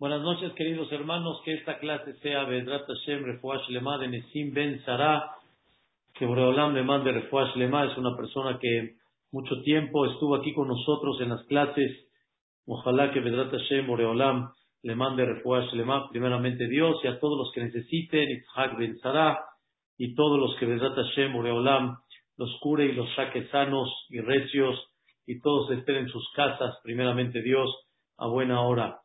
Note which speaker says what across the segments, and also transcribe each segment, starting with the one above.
Speaker 1: Buenas noches, queridos hermanos. Que esta clase sea Bedrat Hashem Refuash Lema de Nesim Ben Sara. Que Boreolam le mande Refuash Lema. Es una persona que mucho tiempo estuvo aquí con nosotros en las clases. Ojalá que Bedrat Hashem Boreolam le mande Refuash Lema. Primeramente Dios y a todos los que necesiten. Itzhak Ben Sara. Y todos los que Bedrat Hashem Boreolam los cure y los saque sanos y recios. Y todos estén en sus casas. Primeramente Dios a buena hora.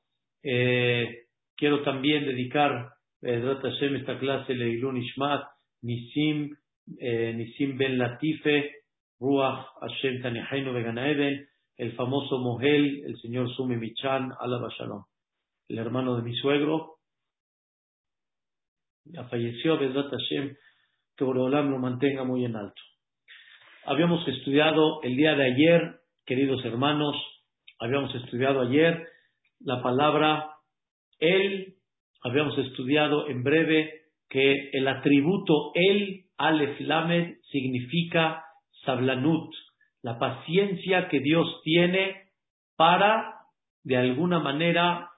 Speaker 1: Eh, quiero también dedicar eh, esta clase Leilun Ishmat, Nisim, eh, Nisim Ben Latife, Ruach Hashem Tanehainu Veganaeden, el famoso Mohel, el señor Sumi Michan, Alaba Shalom, el hermano de mi suegro. Ya falleció Bedrat Hashem, que Boreolam lo mantenga muy en alto. Habíamos estudiado el día de ayer, queridos hermanos, habíamos estudiado ayer la palabra él, habíamos estudiado en breve que el atributo el, Alef Lamed, significa sablanut, la paciencia que Dios tiene para, de alguna manera,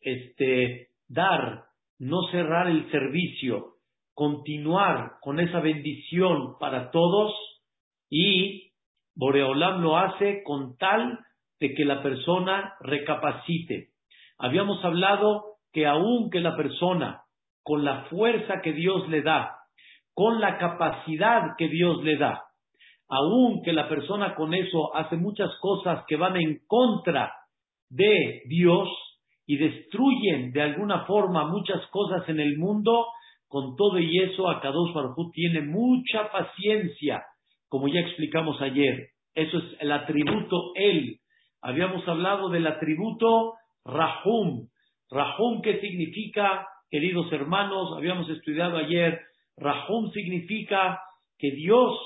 Speaker 1: este, dar, no cerrar el servicio, continuar con esa bendición para todos y Boreolam lo hace con tal de que la persona recapacite. Habíamos hablado que aun que la persona, con la fuerza que Dios le da, con la capacidad que Dios le da, aun que la persona con eso hace muchas cosas que van en contra de Dios y destruyen de alguna forma muchas cosas en el mundo, con todo y eso Akadosh Baruj tiene mucha paciencia, como ya explicamos ayer. Eso es el atributo él. Habíamos hablado del atributo Rahum. Rahum, ¿qué significa, queridos hermanos? Habíamos estudiado ayer. Rahum significa que Dios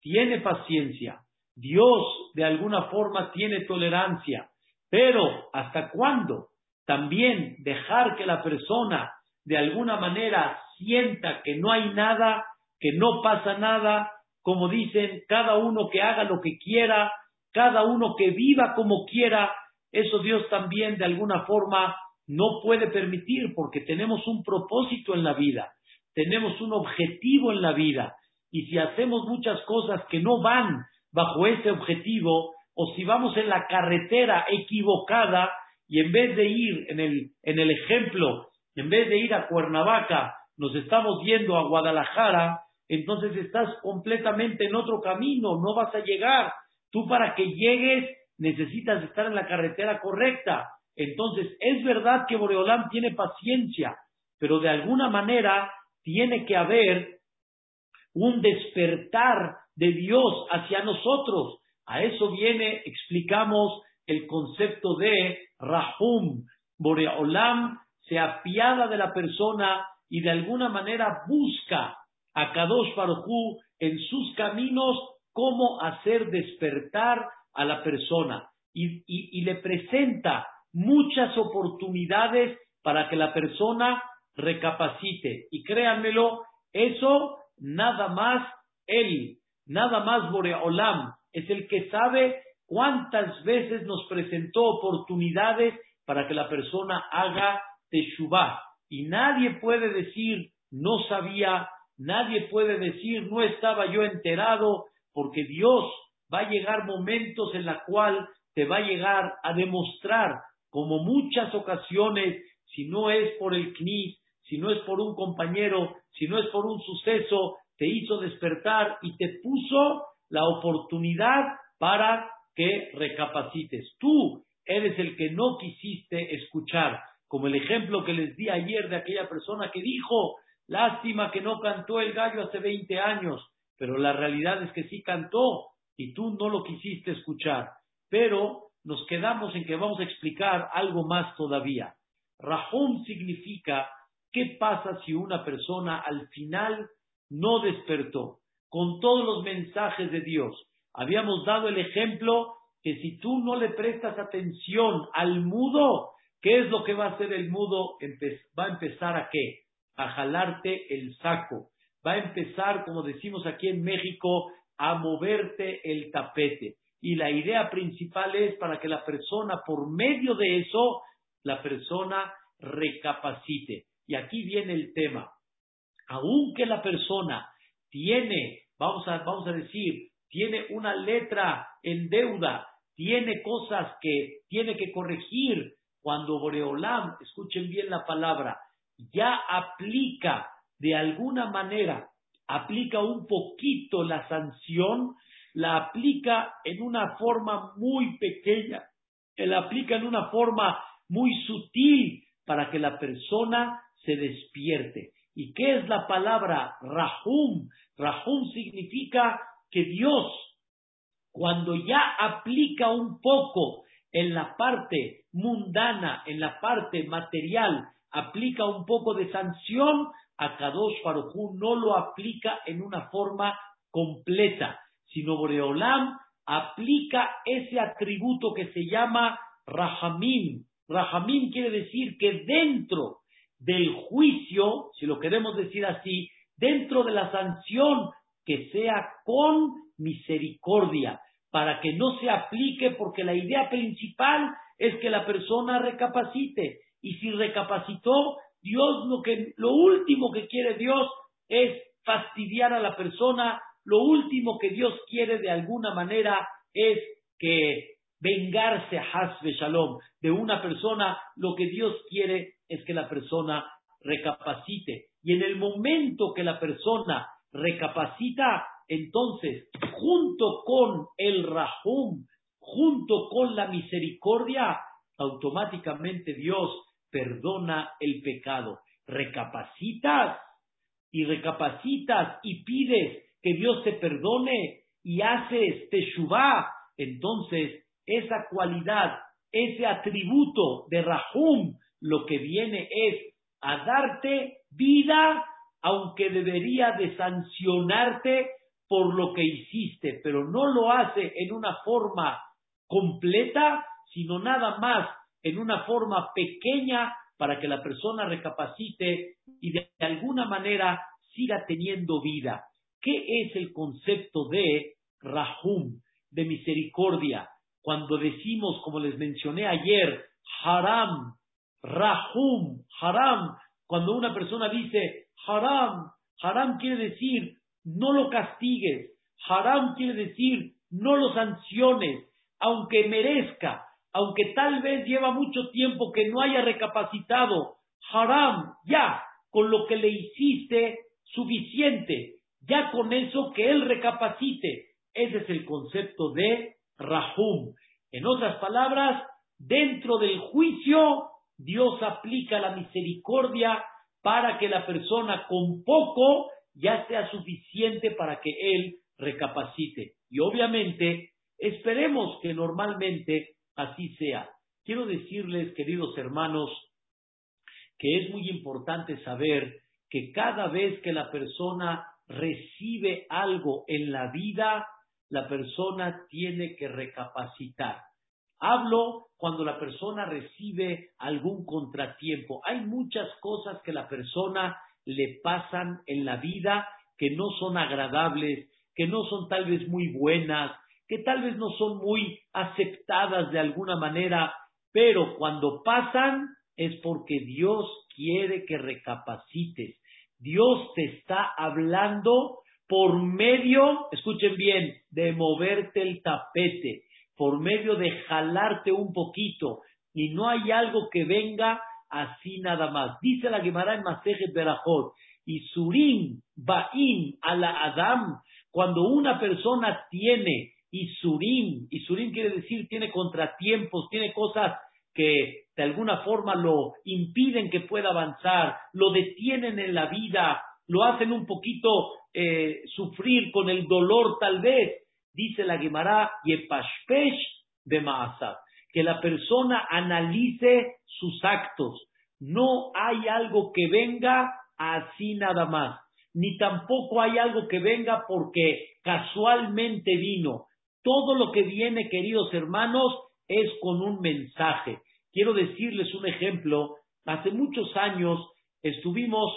Speaker 1: tiene paciencia. Dios, de alguna forma, tiene tolerancia. Pero, ¿hasta cuándo? También dejar que la persona, de alguna manera, sienta que no hay nada, que no pasa nada, como dicen, cada uno que haga lo que quiera, cada uno que viva como quiera, eso Dios también de alguna forma no puede permitir porque tenemos un propósito en la vida, tenemos un objetivo en la vida y si hacemos muchas cosas que no van bajo ese objetivo o si vamos en la carretera equivocada y en vez de ir en el, en el ejemplo, en vez de ir a Cuernavaca, nos estamos yendo a Guadalajara, entonces estás completamente en otro camino, no vas a llegar. Tú para que llegues necesitas estar en la carretera correcta. Entonces, es verdad que Boreolam tiene paciencia, pero de alguna manera tiene que haber un despertar de Dios hacia nosotros. A eso viene, explicamos el concepto de Rahum. Boreolam se apiada de la persona y de alguna manera busca a Kadosh Baruj en sus caminos cómo hacer despertar a la persona y, le presenta muchas oportunidades para que la persona recapacite. Y créanmelo, eso nada más él, nada más Boreolam, es el que sabe cuántas veces nos presentó oportunidades para que la persona haga teshuvah. Y nadie puede decir, no sabía, nadie puede decir, no estaba yo enterado, porque Dios va a llegar momentos en la cual te va a llegar a demostrar, como muchas ocasiones, si no es por el CNIS, si no es por un compañero, si no es por un suceso, te hizo despertar y te puso la oportunidad para que recapacites. Tú eres el que no quisiste escuchar, como el ejemplo que les di ayer de aquella persona que dijo, lástima que no cantó el gallo hace 20 años, pero la realidad es que sí cantó, y tú no lo quisiste escuchar. Pero nos quedamos en que vamos a explicar algo más todavía. Rahum significa qué pasa si una persona al final no despertó con todos los mensajes de Dios. Habíamos dado el ejemplo que si tú no le prestas atención al mudo, ¿qué es lo que va a hacer el mudo? va a empezar a qué? A jalarte el saco. Va a empezar, como decimos aquí en México, a moverte el tapete. Y la idea principal es para que la persona, por medio de eso, la persona recapacite. Y aquí viene el tema. Aunque la persona tiene, vamos a, vamos a decir, tiene una letra en deuda, tiene cosas que tiene que corregir, cuando Boreolam, escuchen bien la palabra, ya aplica de alguna manera, aplica un poquito la sanción, la aplica en una forma muy pequeña, la aplica en una forma muy sutil para que la persona se despierte. ¿Y qué es la palabra Rahum? Rahum significa que Dios, cuando ya aplica un poco en la parte mundana, en la parte material, aplica un poco de sanción, a Kadosh Farujú no lo aplica en una forma completa, sino Boreolam aplica ese atributo que se llama Rahamim. Rahamim quiere decir que dentro del juicio, si lo queremos decir así, dentro de la sanción, que sea con misericordia, para que no se aplique, porque la idea principal es que la persona recapacite. Y si recapacitó, Dios lo que, lo último que quiere Dios es fastidiar a la persona, lo último que Dios quiere de alguna manera es que vengarse Hasbe Shalom de una persona, lo que Dios quiere es que la persona recapacite. Y en el momento que la persona recapacita, entonces, junto con el Rahum, junto con la misericordia, automáticamente Dios perdona el pecado. Recapacitas y recapacitas y pides que Dios te perdone y haces teshuvah, entonces esa cualidad, ese atributo de Rahum, lo que viene es a darte vida, aunque debería de sancionarte por lo que hiciste, pero no lo hace en una forma completa, sino nada más en una forma pequeña para que la persona recapacite y de alguna manera siga teniendo vida. ¿Qué es el concepto de Rahum, de misericordia? Cuando decimos, como les mencioné ayer, haram, Rahum, haram, cuando una persona dice haram, haram quiere decir no lo castigues, haram quiere decir no lo sanciones, aunque merezca, aunque tal vez lleva mucho tiempo que no haya recapacitado, haram, ya, con lo que le hiciste, suficiente, ya con eso que él recapacite. Ese es el concepto de Rahum. En otras palabras, dentro del juicio, Dios aplica la misericordia para que la persona con poco ya sea suficiente para que él recapacite. Y obviamente, esperemos que normalmente así sea. Quiero decirles, queridos hermanos, que es muy importante saber que cada vez que la persona recibe algo en la vida, la persona tiene que recapacitar. Hablo cuando la persona recibe algún contratiempo. Hay muchas cosas que la persona le pasan en la vida que no son agradables, que no son tal vez muy buenas, que tal vez no son muy aceptadas de alguna manera, pero cuando pasan es porque Dios quiere que recapacites. Dios te está hablando por medio, escuchen bien, de moverte el tapete, por medio de jalarte un poquito, y no hay algo que venga así nada más. Dice la Gemara en Masejet Berajot, y Surim Ba'im a la Adam, cuando una persona tiene y Surim, y Surim quiere decir tiene contratiempos, tiene cosas que de alguna forma lo impiden que pueda avanzar, lo detienen en la vida, lo hacen un poquito eh, sufrir con el dolor tal vez, dice la Gemara, Yepashpesh de Maasab, que la persona analice sus actos. No hay algo que venga así nada más, ni tampoco hay algo que venga porque casualmente vino. Todo lo que viene, queridos hermanos, es con un mensaje. Quiero decirles un ejemplo. Hace muchos años estuvimos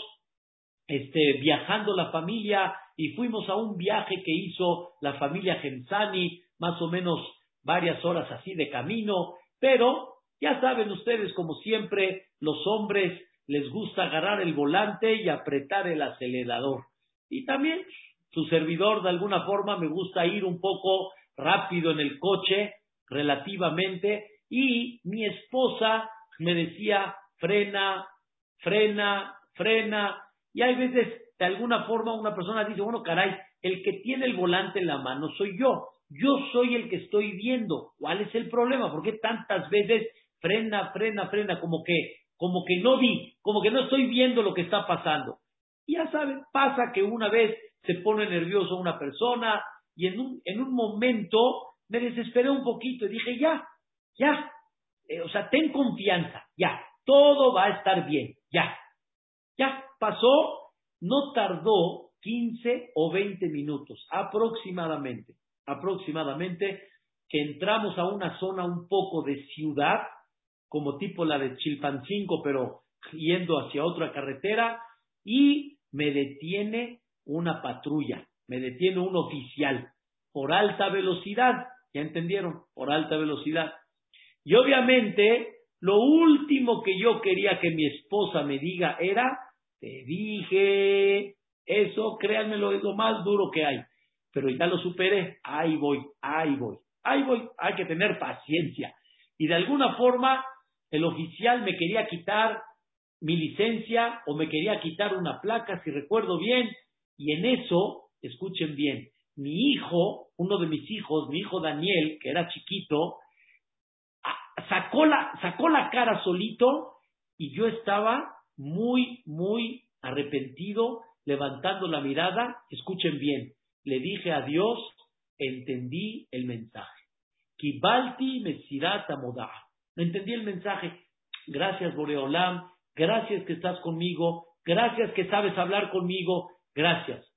Speaker 1: este, viajando la familia y fuimos a un viaje que hizo la familia Genzani, más o menos varias horas así de camino, pero Ya saben ustedes, como siempre, los hombres les gusta agarrar el volante y apretar el acelerador. Y también su servidor, de alguna forma, me gusta ir un poco rápido en el coche, relativamente, y mi esposa me decía, frena, frena, frena, y hay veces, de alguna forma, una persona dice, bueno, caray, el que tiene el volante en la mano soy yo, yo soy el que estoy viendo, ¿cuál es el problema? ¿Por qué tantas veces frena, frena, frena, como que, como que no vi, como que no estoy viendo lo que está pasando? Ya saben, pasa que una vez se pone nervioso una persona y en un, en un momento me desesperé un poquito y dije, ya, ya, eh, o sea, ten confianza, ya, todo va a estar bien, ya. Ya pasó, no tardó 15 o 20 minutos, aproximadamente, aproximadamente, que entramos a una zona un poco de ciudad, como tipo la de Chilpancingo, pero yendo hacia otra carretera, y me detiene una patrulla, me detiene un oficial por alta velocidad, ¿ya entendieron? Por alta velocidad. Y obviamente, lo último que yo quería que mi esposa me diga era, te dije, eso, créanmelo, es lo más duro que hay. Pero ya lo superé, ahí voy, ahí voy, ahí voy, hay que tener paciencia. Y de alguna forma, el oficial me quería quitar mi licencia o me quería quitar una placa, si recuerdo bien, y en eso, escuchen bien, mi hijo, uno de mis hijos, mi hijo Daniel, que era chiquito, sacó la, sacó la cara solito y yo estaba muy, muy arrepentido, levantando la mirada, escuchen bien, le dije a Dios, entendí el mensaje. Kibalti Mesirata Moda. Entendí el mensaje. Gracias, Boreolam. Gracias que estás conmigo. Gracias que sabes hablar conmigo. Gracias.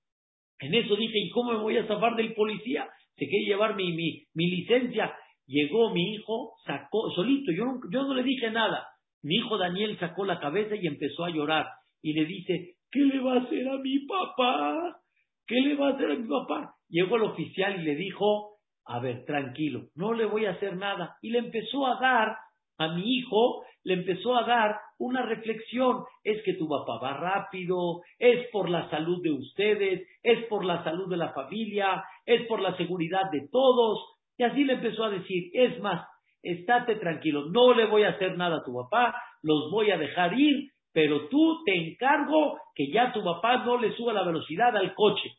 Speaker 1: En eso dije, ¿y cómo me voy a zafar del policía? Se quiere llevar mi, mi, mi licencia. Llegó mi hijo, sacó, solito, yo yo no le dije nada. Mi hijo Daniel sacó la cabeza y empezó a llorar. Y le dice, ¿qué le va a hacer a mi papá? ¿Qué le va a hacer a mi papá? Llegó el oficial y le dijo, a ver, tranquilo, no le voy a hacer nada. Y le empezó a dar a mi hijo, le empezó a dar una reflexión. Es que tu papá va rápido, es por la salud de ustedes, es por la salud de la familia, es por la seguridad de todos. Y así le empezó a decir, es más, estate tranquilo, no le voy a hacer nada a tu papá, los voy a dejar ir, pero tú te encargo que ya tu papá no le suba la velocidad al coche.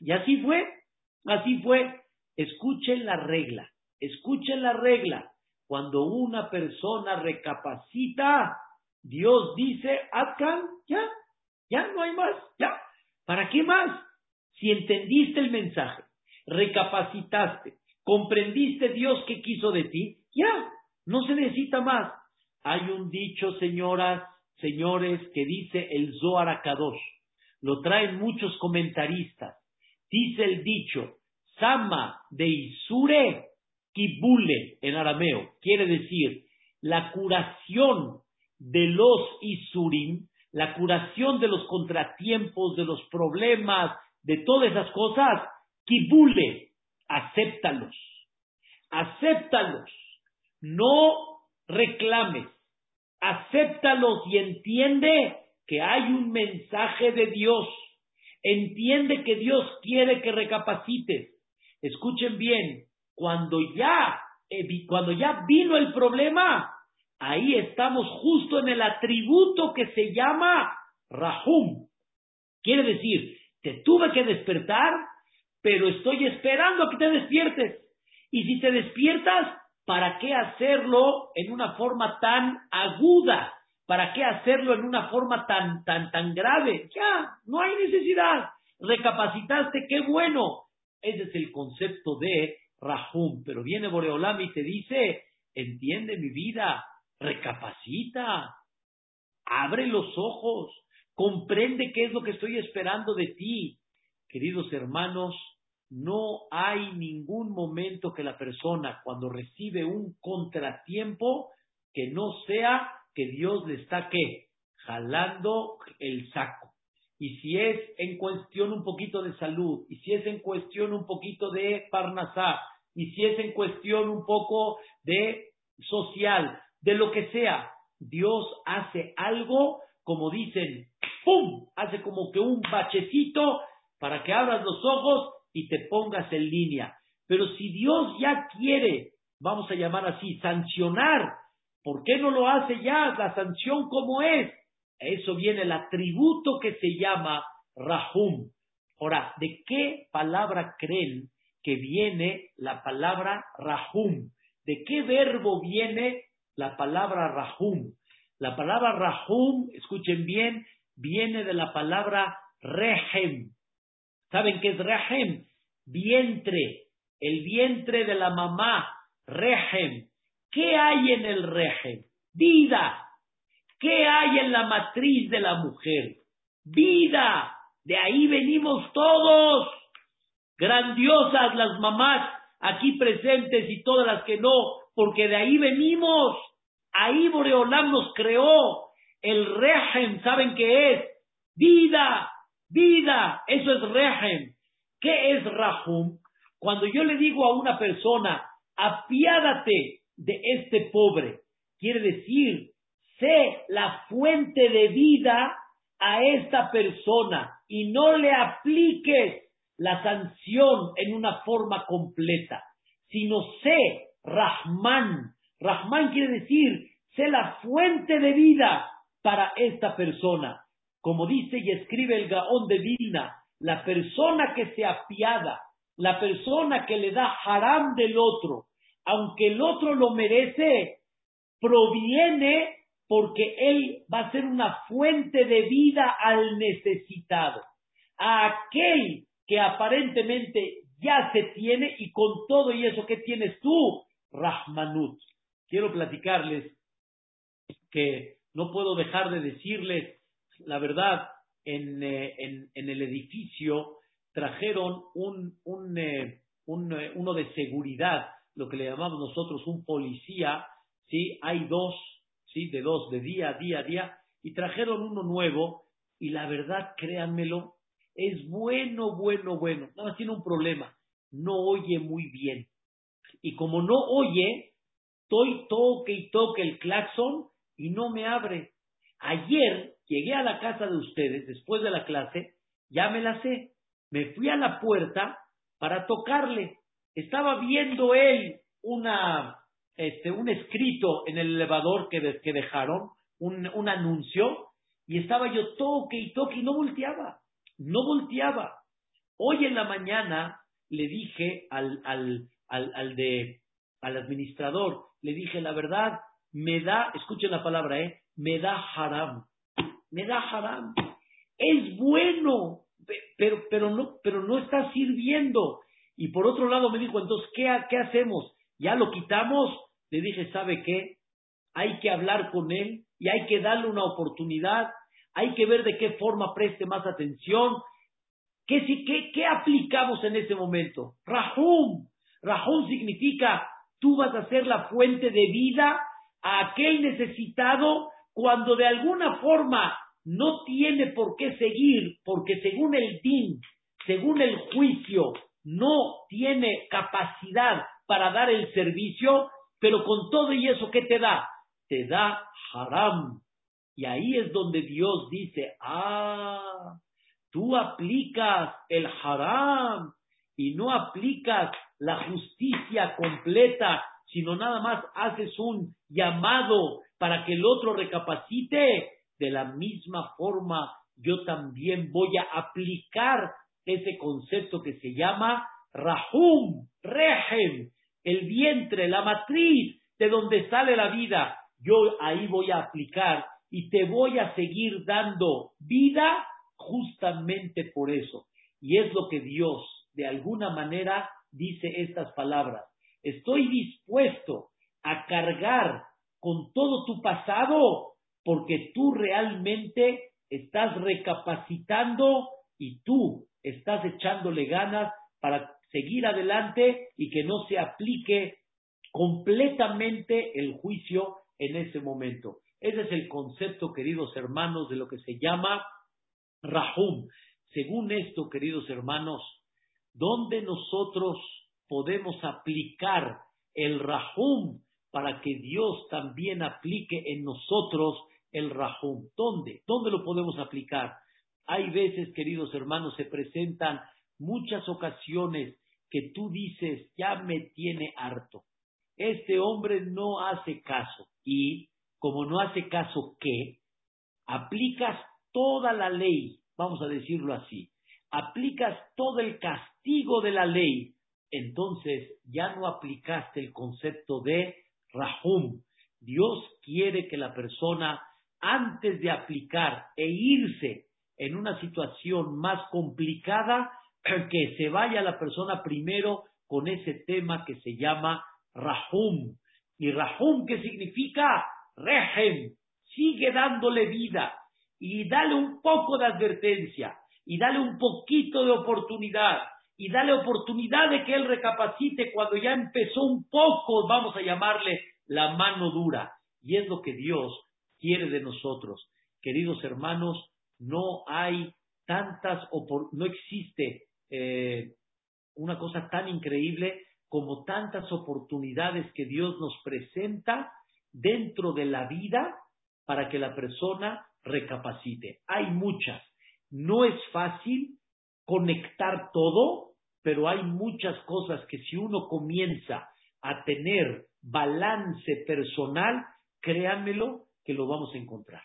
Speaker 1: Y así fue, así fue. Escuchen la regla, escuchen la regla. Cuando una persona recapacita, Dios dice, Atkan, ya, ya no hay más, ya. ¿Para qué más? Si entendiste el mensaje, recapacitaste, comprendiste Dios que quiso de ti, ya, no se necesita más. Hay un dicho, señoras, señores, que dice el Zohar Akadosh. Lo traen muchos comentaristas. Dice el dicho, Sama de Isure Kibule en arameo. Quiere decir, la curación de los Isurim, la curación de los contratiempos, de los problemas, de todas esas cosas, Kibule, acéptalos. Acéptalos no reclames, acéptalos y entiende que hay un mensaje de Dios. Entiende que Dios quiere que recapacites. Escuchen bien, cuando ya, cuando ya vino el problema, ahí estamos justo en el atributo que se llama Rahum. Quiere decir, te tuve que despertar, pero estoy esperando a que te despiertes. Y si te despiertas, ¿para qué hacerlo en una forma tan aguda? ¿Para qué hacerlo en una forma tan, tan, tan grave? Ya, no hay necesidad. Recapacitaste, qué bueno. Ese es el concepto de Rahum. Pero viene Boreolam y te dice, entiende mi vida, recapacita, abre los ojos, comprende qué es lo que estoy esperando de ti. Queridos hermanos, no hay ningún momento que la persona cuando recibe un contratiempo que no sea que Dios le está ¿qué? jalando el saco. Y si es en cuestión un poquito de salud, y si es en cuestión un poquito de parnasá, y si es en cuestión un poco de social, de lo que sea. Dios hace algo, como dicen, ¡pum! Hace como que un bachecito para que abras los ojos y te pongas en línea. Pero si Dios ya quiere, vamos a llamar así, sancionar, ¿por qué no lo hace ya? La sanción como es. eso viene el atributo que se llama Rahum. Ahora, ¿de qué palabra creen que viene la palabra Rahum? ¿De qué verbo viene la palabra Rahum? La palabra Rahum, escuchen bien, viene de la palabra Rehem. ¿Saben qué es Rehem? Vientre, el vientre de la mamá, Rehem. ¿Qué hay en el Rehem? Vida. ¿Qué hay en la matriz de la mujer? Vida. De ahí venimos todos. Grandiosas las mamás aquí presentes y todas las que no, porque de ahí venimos. Ahí Boreolam nos creó. El Rehem, ¿saben qué es? Vida, vida. Eso es Rehem. ¿Qué es Rahum? Cuando yo le digo a una persona, apiádate de este pobre, quiere decir, sé la fuente de vida a esta persona y no le apliques la sanción en una forma completa, sino sé Rahman. Rahman quiere decir, sé la fuente de vida para esta persona. Como dice y escribe el Gaón de Vilna, la persona que se apiada, la persona que le da haram del otro, aunque el otro lo merece, proviene porque él va a ser una fuente de vida al necesitado, a aquel que aparentemente ya se tiene y con todo y eso que tienes tú, Rahmanut. Quiero platicarles que no puedo dejar de decirles la verdad, en, eh, el edificio trajeron un, un, eh, un, eh, uno de seguridad, lo que le llamamos nosotros un policía, ¿sí? Hay dos, ¿sí? De dos, de día a día a día, y trajeron uno nuevo, y la verdad, créanmelo, es bueno, bueno, bueno. Nada más tiene un problema, no oye muy bien. Y como no oye, estoy toque y toque el claxon y no me abre. Ayer llegué a la casa de ustedes después de la clase, ya me la sé. Me fui a la puerta para tocarle. Estaba viendo él una, este, un escrito en el elevador que, que dejaron, un, un, anuncio, y estaba yo toque y toque y no volteaba, no volteaba. Hoy en la mañana le dije al, al, al, al, de, al administrador, le dije, la verdad, me da, escuchen la palabra, ¿eh? me da haram, me da haram. Es bueno, pero, pero, no, pero no está sirviendo. Y por otro lado me dijo, entonces, ¿qué, ¿qué hacemos? ¿Ya lo quitamos? Le dije, ¿sabe qué? Hay que hablar con él y hay que darle una oportunidad. Hay que ver de qué forma preste más atención. ¿Qué, qué, qué aplicamos en ese momento? Rahum. Rahum significa, tú vas a ser la fuente de vida a aquel necesitado cuando de alguna forma no tiene por qué seguir, porque según el din, según el juicio, no tiene capacidad para dar el servicio, pero con todo y eso, ¿qué te da? Te da haram. Y ahí es donde Dios dice, ah, tú aplicas el haram y no aplicas la justicia completa, sino nada más haces un llamado para que el otro recapacite, de la misma forma yo también voy a aplicar ese concepto que se llama Rahum, Rehem, el vientre, la matriz de donde sale la vida. Yo ahí voy a aplicar y te voy a seguir dando vida justamente por eso. Y es lo que Dios, de alguna manera, dice estas palabras. Estoy dispuesto a cargar con todo tu pasado, porque tú realmente estás recapacitando y tú estás echándole ganas para seguir adelante y que no se aplique completamente el juicio en ese momento. Ese es el concepto, queridos hermanos, de lo que se llama Rahum. Según esto, queridos hermanos, ¿dónde nosotros podemos aplicar el Rahum para que Dios también aplique en nosotros el Rahum. ¿Dónde? ¿Dónde lo podemos aplicar? Hay veces, queridos hermanos, se presentan muchas ocasiones que tú dices, ya me tiene harto. Este hombre no hace caso. Y como no hace caso, ¿qué? Aplicas toda la ley, vamos a decirlo así. Aplicas todo el castigo de la ley. Entonces ya no aplicaste el concepto de Rahum. Dios quiere que la persona, antes de aplicar e irse en una situación más complicada, que se vaya la persona primero con ese tema que se llama Rahum. ¿Y Rahum qué significa? Rehem. Sigue dándole vida y dale un poco de advertencia y dale un poquito de oportunidad y dale oportunidad de que él recapacite cuando ya empezó un poco, vamos a llamarle la mano dura. Y es lo que Dios quiere de nosotros. Queridos hermanos, no hay tantas, no existe eh, una cosa tan increíble como tantas oportunidades que Dios nos presenta dentro de la vida para que la persona recapacite. Hay muchas. No es fácil conectar todo, pero hay muchas cosas que si uno comienza a tener balance personal, créanmelo que lo vamos a encontrar.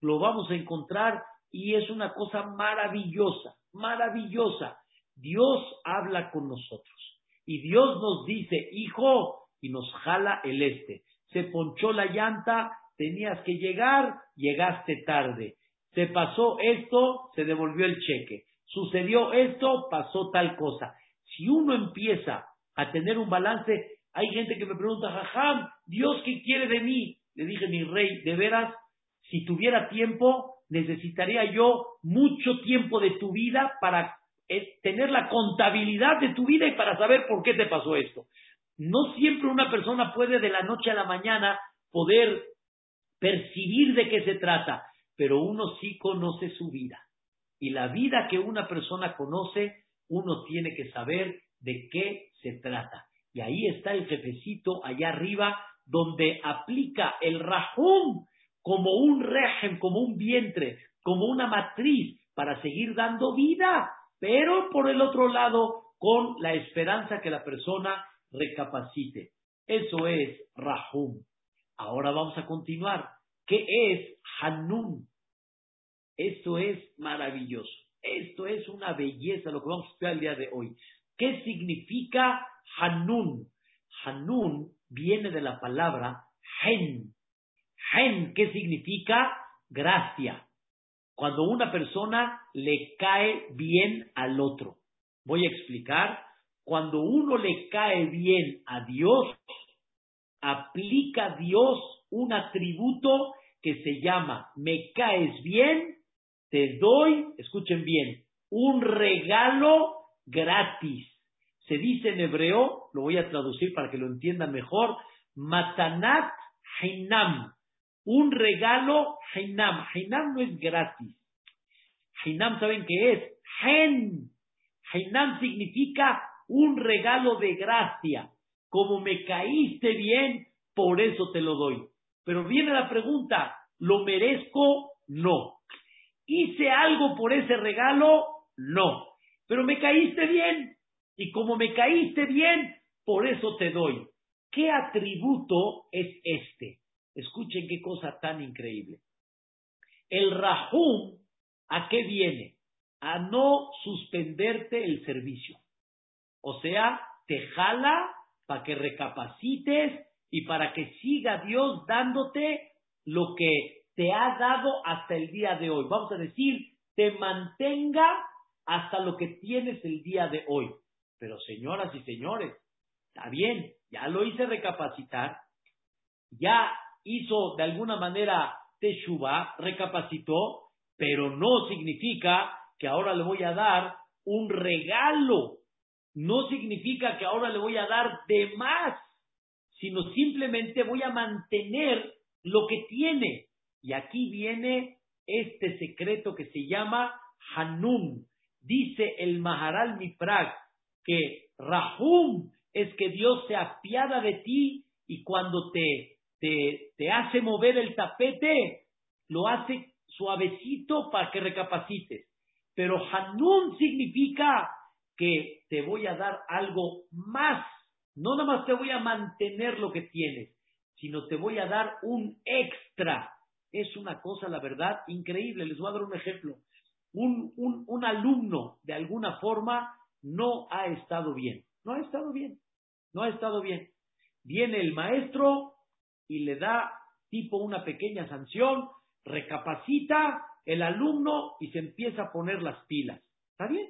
Speaker 1: Lo vamos a encontrar y es una cosa maravillosa, maravillosa. Dios habla con nosotros y Dios nos dice, hijo, y nos jala el este. Se ponchó la llanta, tenías que llegar, llegaste tarde. Se pasó esto, se devolvió el cheque. Sucedió esto, pasó tal cosa. Si uno empieza a tener un balance, hay gente que me pregunta, Jajam, Dios qué quiere de mí. Le dije, mi rey, de veras, si tuviera tiempo, necesitaría yo mucho tiempo de tu vida para tener la contabilidad de tu vida y para saber por qué te pasó esto. No siempre una persona puede de la noche a la mañana poder percibir de qué se trata, pero uno sí conoce su vida. Y la vida que una persona conoce, uno tiene que saber de qué se trata. Y ahí está el jefecito allá arriba, donde aplica el rajum como un régimen, como un vientre, como una matriz para seguir dando vida pero por el otro lado, con la esperanza que la persona recapacite. Eso es Rahum. Ahora vamos a continuar. ¿Qué es Hanun? Esto es maravilloso. Esto es una belleza, lo que vamos a estudiar el día de hoy. ¿Qué significa Hanun? Hanun viene de la palabra Hen. Hen, ¿qué significa? Gracia cuando una persona le cae bien al otro. Voy a explicar. Cuando uno le cae bien a Dios, aplica Dios un atributo que se llama me caes bien, te doy, escuchen bien, un regalo gratis. Se dice en hebreo, lo voy a traducir para que lo entiendan mejor, matanat hainam un regalo Hainam. Hainam no es gratis. Hainam, ¿saben qué es? Hen. Hainam significa un regalo de gracia. Como me caíste bien, por eso te lo doy. Pero viene la pregunta, ¿lo merezco? No. ¿Hice algo por ese regalo? No. Pero me caíste bien. Y como me caíste bien, por eso te doy. ¿Qué atributo es este? Escuchen qué cosa tan increíble. El Rahum, ¿a qué viene? A no suspenderte el servicio. O sea, te jala para que recapacites y para que siga Dios dándote lo que te ha dado hasta el día de hoy. Vamos a decir, te mantenga hasta lo que tienes el día de hoy. Pero señoras y señores, está bien, ya lo hice recapacitar, ya hizo de alguna manera Teshuvah, recapacitó, pero no significa que ahora le voy a dar un regalo. No significa que ahora le voy a dar de más, sino simplemente voy a mantener lo que tiene. Y aquí viene este secreto que se llama Hanum. Dice el Maharal Miprag que Rahum es que Dios se apiada de ti y cuando te, te, te hace mover el tapete, lo hace suavecito para que recapacites. Pero Hanun significa que te voy a dar algo más. No nada más te voy a mantener lo que tienes, sino te voy a dar un extra. Es una cosa, la verdad, increíble. Les voy a dar un ejemplo. Un, alumno, de alguna forma, no ha estado bien. No ha estado bien. No ha estado bien. Viene el maestro y le da tipo una pequeña sanción, recapacita el alumno y se empieza a poner las pilas. ¿Está bien?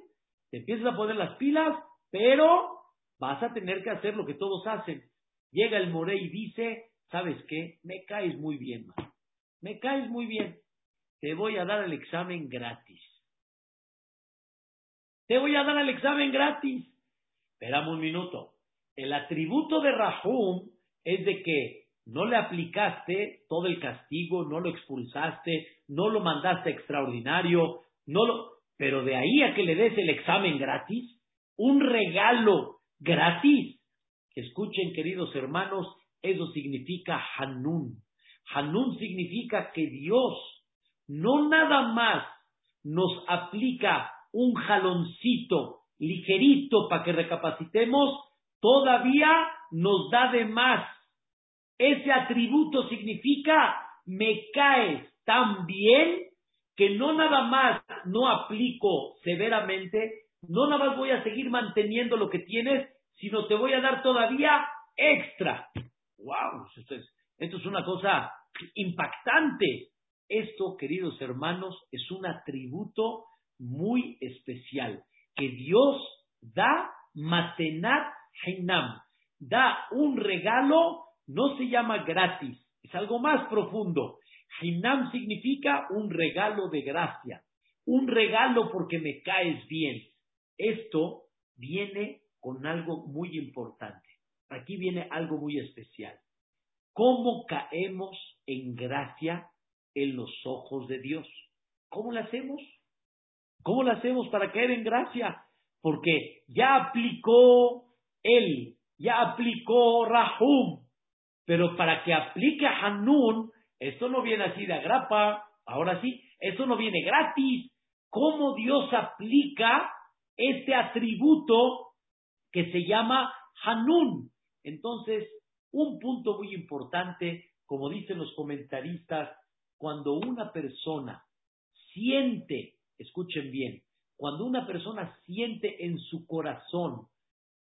Speaker 1: Te empiezas a poner las pilas, pero vas a tener que hacer lo que todos hacen. Llega el Moré y dice, ¿sabes qué? Me caes muy bien, man. Me caes muy bien. Te voy a dar el examen gratis. Te voy a dar el examen gratis. Esperamos un minuto. El atributo de Rahum es de que no le aplicaste todo el castigo, no lo expulsaste, no lo mandaste extraordinario, no lo, pero de ahí a que le des el examen gratis, un regalo gratis. Escuchen, queridos hermanos, eso significa Hanun. Hanun significa que Dios no nada más nos aplica un jaloncito ligerito para que recapacitemos, todavía nos da de más. Ese atributo significa me caes tan bien que no nada más no aplico severamente, no nada más voy a seguir manteniendo lo que tienes, sino te voy a dar todavía extra. ¡Wow! Esto es, esto es una cosa impactante. Esto, queridos hermanos, es un atributo muy especial que Dios da matenat hinam, da un regalo, no se llama gratis, es algo más profundo. Hinam significa un regalo de gracia, un regalo porque me caes bien. Esto viene con algo muy importante. Aquí viene algo muy especial. ¿Cómo caemos en gracia en los ojos de Dios? ¿Cómo lo hacemos? ¿Cómo lo hacemos para caer en gracia? Porque ya aplicó él, ya aplicó Rahum, pero para que aplique Hanun, esto no viene así de agrapa, ahora sí, esto no viene gratis. ¿Cómo Dios aplica este atributo que se llama Hanun? Entonces, un punto muy importante, como dicen los comentaristas, cuando una persona siente escuchen bien, cuando una persona siente en su corazón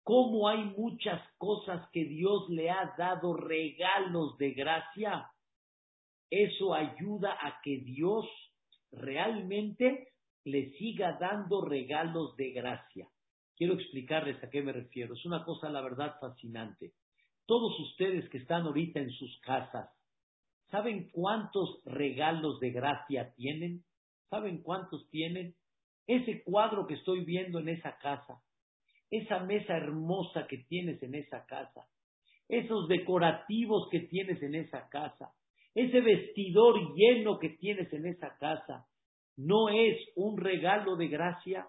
Speaker 1: cómo hay muchas cosas que Dios le ha dado regalos de gracia, eso ayuda a que Dios realmente le siga dando regalos de gracia. Quiero explicarles a qué me refiero. Es una cosa, la verdad, fascinante. Todos ustedes que están ahorita en sus casas, ¿saben cuántos regalos de gracia tienen? ¿Saben cuántos tienen? Ese cuadro que estoy viendo en esa casa, esa mesa hermosa que tienes en esa casa, esos decorativos que tienes en esa casa, ese vestidor lleno que tienes en esa casa, ¿no es un regalo de gracia?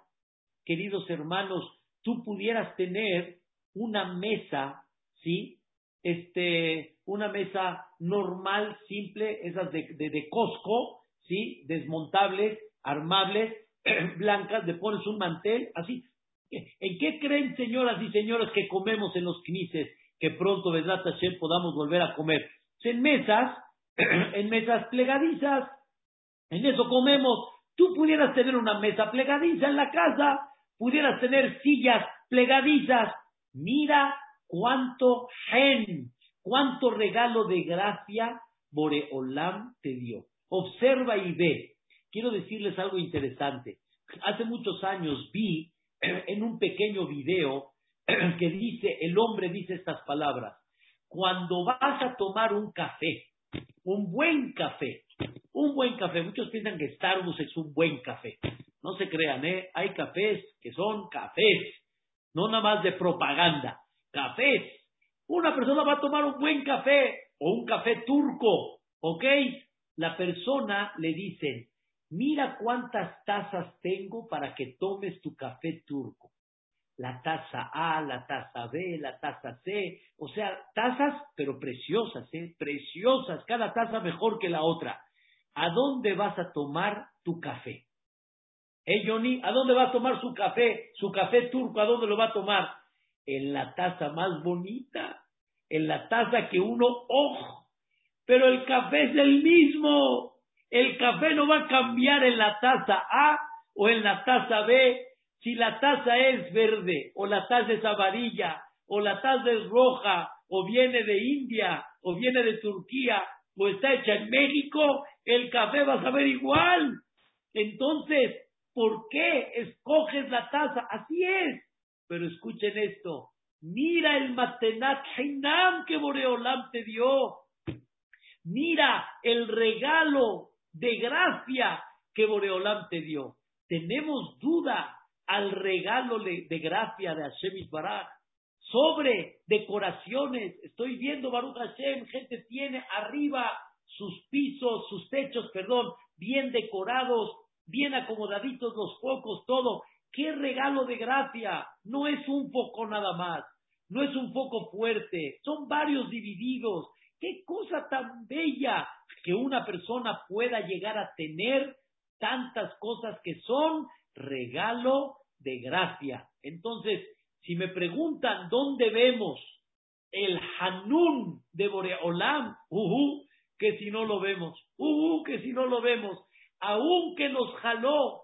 Speaker 1: Queridos hermanos, tú pudieras tener una mesa, ¿sí? Este, una mesa normal, simple, esas de, de, Costco, ¿sí? Desmontables, armables, blancas, le pones un mantel, así. ¿En qué creen, señoras y señores, que comemos en los knises, que pronto, verdad, podamos volver a comer? En mesas, en mesas plegadizas, en eso comemos. Tú pudieras tener una mesa plegadiza en la casa, pudieras tener sillas plegadizas. Mira cuánto gen, cuánto regalo de gracia Boreolam te dio observa y ve. Quiero decirles algo interesante. Hace muchos años vi en un pequeño video que dice, el hombre dice estas palabras, cuando vas a tomar un café, un buen café, un buen café, muchos piensan que Starbucks es un buen café. No se crean, ¿eh? Hay cafés que son cafés, no nada más de propaganda, cafés. Una persona va a tomar un buen café o un café turco, ¿ok? la persona le dice, mira cuántas tazas tengo para que tomes tu café turco. la taza A, la taza B, la taza C, o sea, tazas, pero preciosas, ¿eh? preciosas, cada taza mejor que la otra. ¿A dónde vas a tomar tu café? ¿Eh, Johnny? ¿A dónde va a tomar su café? Su café turco, ¿a dónde lo va a tomar? En la taza más bonita, en la taza que uno, ojo, pero el café es el mismo. El café no va a cambiar en la taza A o en la taza B si la taza es verde, o la taza es amarilla, o la taza es roja, o viene de India, o viene de Turquía, o está hecha en México, el café va a saber igual. Entonces, ¿por qué escoges la taza? Así es. Pero escuchen esto. Mira el Matenat Hinam que Boreolam te dio. Mira el regalo de gracia que Boreolam te dio. Tenemos duda al regalo de gracia de Hashem Baraj. Sobre decoraciones, estoy viendo Baruch Hashem, gente tiene arriba sus pisos, sus techos, perdón, bien decorados, bien acomodaditos los focos, todo. ¡Qué regalo de gracia! No es un foco nada más, no es un foco fuerte, son varios divididos. ¡Qué cosa tan bella que una persona pueda llegar a tener tantas cosas que son regalo de gracia. Entonces, si me preguntan dónde vemos el Hanun de Boreolam, uh, que si no lo vemos, uh, que si no lo vemos, aun que nos jaló,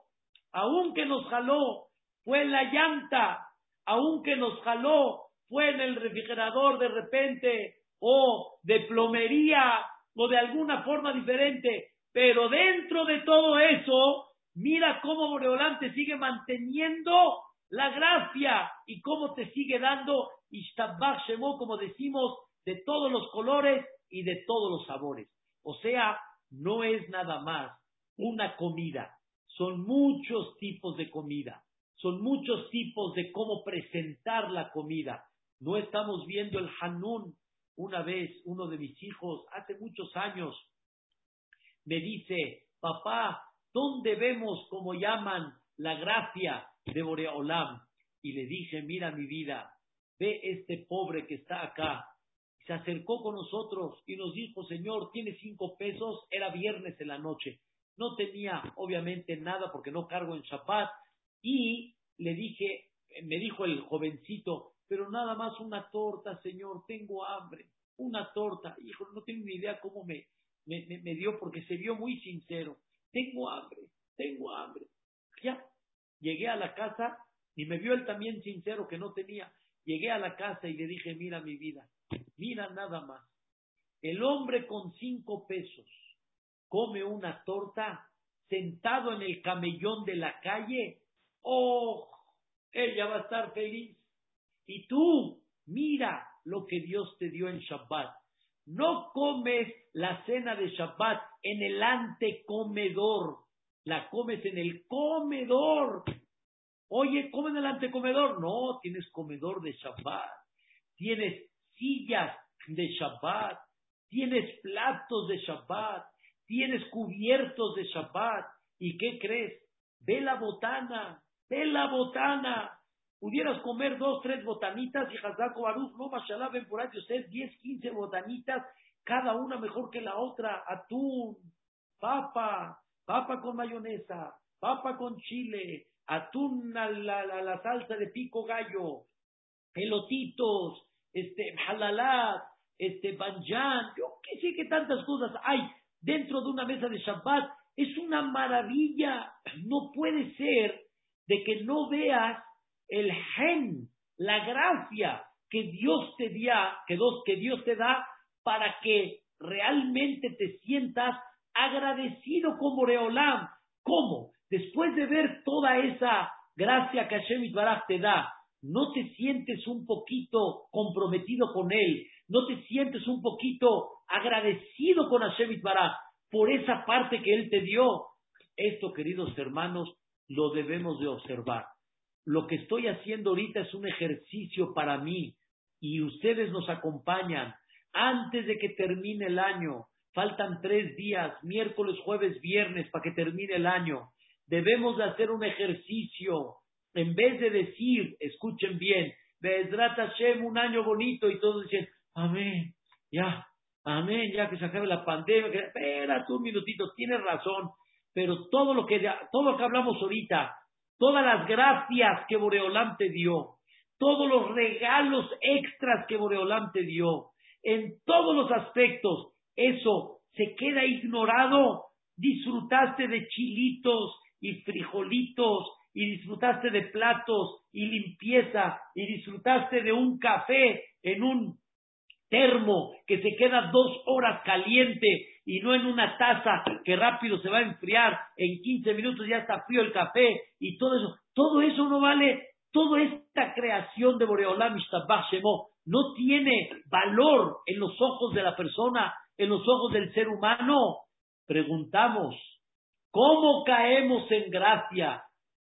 Speaker 1: aun que nos jaló, fue la llanta, aun que nos jaló, fue en el refrigerador de repente, o de plomería, o de alguna forma diferente, pero dentro de todo eso, Mira cómo Boreolán te sigue manteniendo la gracia y cómo te sigue dando Ishtabach Shemo, como decimos, de todos los colores y de todos los sabores. O sea, no es nada más una comida, son muchos tipos de comida, son muchos tipos de cómo presentar la comida. No estamos viendo el Hanun. Una vez uno de mis hijos, hace muchos años, me dice, papá, ¿Dónde vemos, como llaman, la gracia de Boreolam? Y le dije, mira mi vida, ve este pobre que está acá. Se acercó con nosotros y nos dijo, Señor, tiene cinco pesos, era viernes en la noche. No tenía, obviamente, nada porque no cargo en Shabbat. Y le dije, me dijo el jovencito, pero nada más una torta, Señor, tengo hambre. Una torta. Hijo, no tengo ni idea cómo me, me, me dio porque se vio muy sincero tengo hambre, tengo hambre. Ya, llegué a la casa y me vio él también sincero que no tenía. Llegué a la casa y le dije, mira mi vida, mira nada más. El hombre con cinco pesos come una torta sentado en el camellón de la calle. Oh, ella va a estar feliz. Y tú, mira lo que Dios te dio en Shabbat. No comes la cena de Shabbat en el antecomedor, la comes en el comedor. Oye, come en el antecomedor. No, tienes comedor de Shabbat, tienes sillas de Shabbat, tienes platos de Shabbat, tienes cubiertos de Shabbat. ¿Y qué crees? Ve la botana, ve la botana. Pudieras comer dos, tres botanitas y Hazako Baruch, no, mashallah, ven por ahí ustedes, diez, quince botanitas, cada una mejor que la otra, atún, papa, papa con mayonesa, papa con chile, atún a la, la, salsa de pico gallo, elotitos, este, halalat, este, banjan, yo qué sé qué tantas cosas hay dentro de una mesa de Shabbat. Es una maravilla. No puede ser de que no veas el gen, la gracia que Dios te da, que que Dios te da para que realmente te sientas agradecido con Boreolam. ¿Cómo? Después de ver toda esa gracia que Hashem Baraj te da, no te sientes un poquito comprometido con Él, no te sientes un poquito agradecido con Hashem Baraj por esa parte que Él te dio. Esto, queridos hermanos, lo debemos de observar lo que estoy haciendo ahorita es un ejercicio para mí y ustedes nos acompañan antes de que termine el año. Faltan tres días, miércoles, jueves, viernes, para que termine el año. Debemos de hacer un ejercicio en vez de decir, escuchen bien, Bezrat Hashem, un año bonito, y todos dicen, amén, ya, amén, ya que se acabe la pandemia, que, espérate un minutito, tienes razón, pero todo lo que, todo lo que hablamos ahorita, todas las gracias que Boreolam te dio, todos los regalos extras que Boreolam te dio, en todos los aspectos, eso se queda ignorado. Disfrutaste de chilitos y frijolitos y disfrutaste de platos y limpieza y disfrutaste de un café en un termo que se queda dos horas caliente y no en una taza que rápido se va a enfriar, en 15 minutos ya está frío el café y todo eso, todo eso no vale, toda esta creación de Boreolam Shemo no tiene valor en los ojos de la persona, en los ojos del ser humano. Preguntamos, ¿cómo caemos en gracia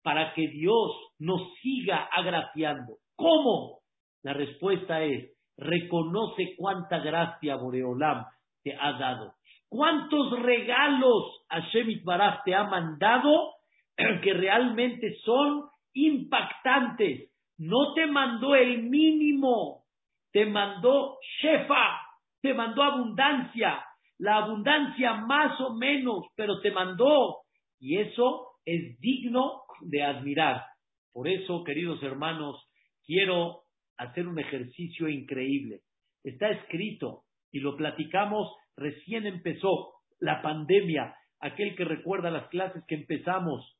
Speaker 1: para que Dios nos siga agraciando? ¿Cómo? La respuesta es, reconoce cuánta gracia Boreolam te ha dado. ¿Cuántos regalos Hashem Baraj te ha mandado que realmente son impactantes? No te mandó el mínimo, te mandó Shefa, te mandó abundancia, la abundancia más o menos, pero te mandó. Y eso es digno de admirar. Por eso, queridos hermanos, quiero hacer un ejercicio increíble. Está escrito y lo platicamos, recién empezó la pandemia, aquel que recuerda las clases que empezamos.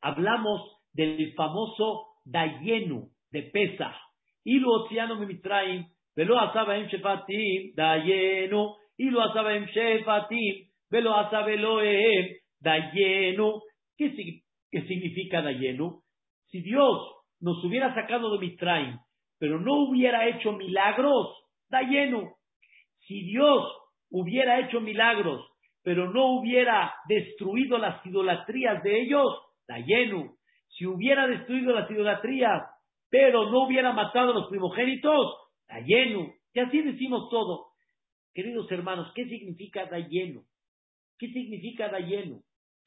Speaker 1: Hablamos del famoso Dayenu de Pesa. Y lo océano Mitraim, velo asaba en Shefatim, Dayenu, y lo asaba en Shefatim, velo asaba Elohem, Dayenu. ¿Qué, ¿Qué significa Dayenu? Si Dios nos hubiera sacado de Mitraim, pero no hubiera hecho milagros, da lleno. Si Dios hubiera hecho milagros, pero no hubiera destruido las idolatrías de ellos, da lleno. Si hubiera destruido las idolatrías, pero no hubiera matado a los primogénitos, da lleno. Y así decimos todo. Queridos hermanos, ¿qué significa da lleno? ¿Qué significa da lleno?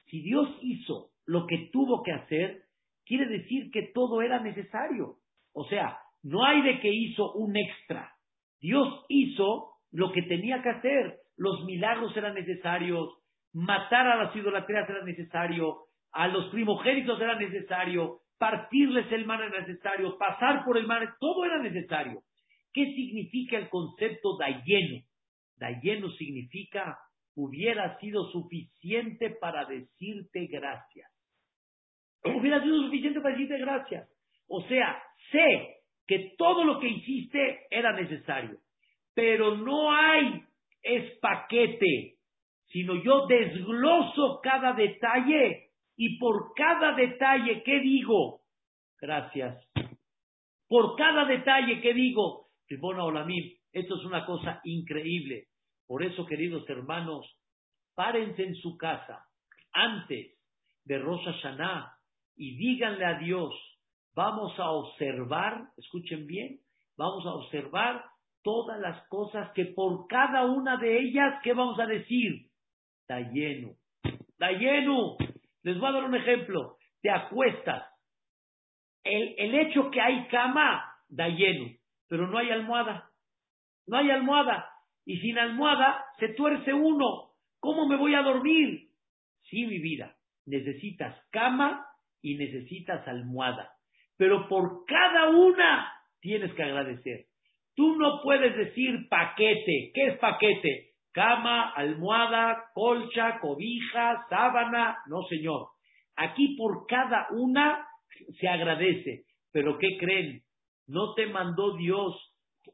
Speaker 1: Si Dios hizo lo que tuvo que hacer, quiere decir que todo era necesario. O sea, no hay de que hizo un extra. Dios hizo lo que tenía que hacer. Los milagros eran necesarios, matar a las idolatrías era necesario, a los primogénitos era necesario, partirles el mar era necesario, pasar por el mar, todo era necesario. ¿Qué significa el concepto dayeno? Dayeno significa hubiera sido suficiente para decirte gracias hubiera sido suficiente para decirte gracias. O sea, sé que todo lo que hiciste era necesario, pero no hay es paquete, sino yo desgloso cada detalle y por cada detalle que digo, gracias. Por cada detalle que digo, Ribona Olamim, esto es una cosa increíble. Por eso, queridos hermanos, párense en su casa antes de Rosa Hashanah y díganle a Dios, vamos a observar, escuchen bien, vamos a observar todas las cosas que por cada una de ellas, ¿qué vamos a decir? Está lleno, está lleno. Les voy a dar un ejemplo. Te acuestas. El, el hecho que hay cama, da lleno, pero no hay almohada. No hay almohada. Y sin almohada se tuerce uno. ¿Cómo me voy a dormir? Sí, mi vida. Necesitas cama y necesitas almohada. Pero por cada una tienes que agradecer. Tú no puedes decir paquete. ¿Qué es paquete? Cama, almohada, colcha, cobija, sábana. No, señor. Aquí por cada una se agradece. Pero ¿qué creen? No te mandó Dios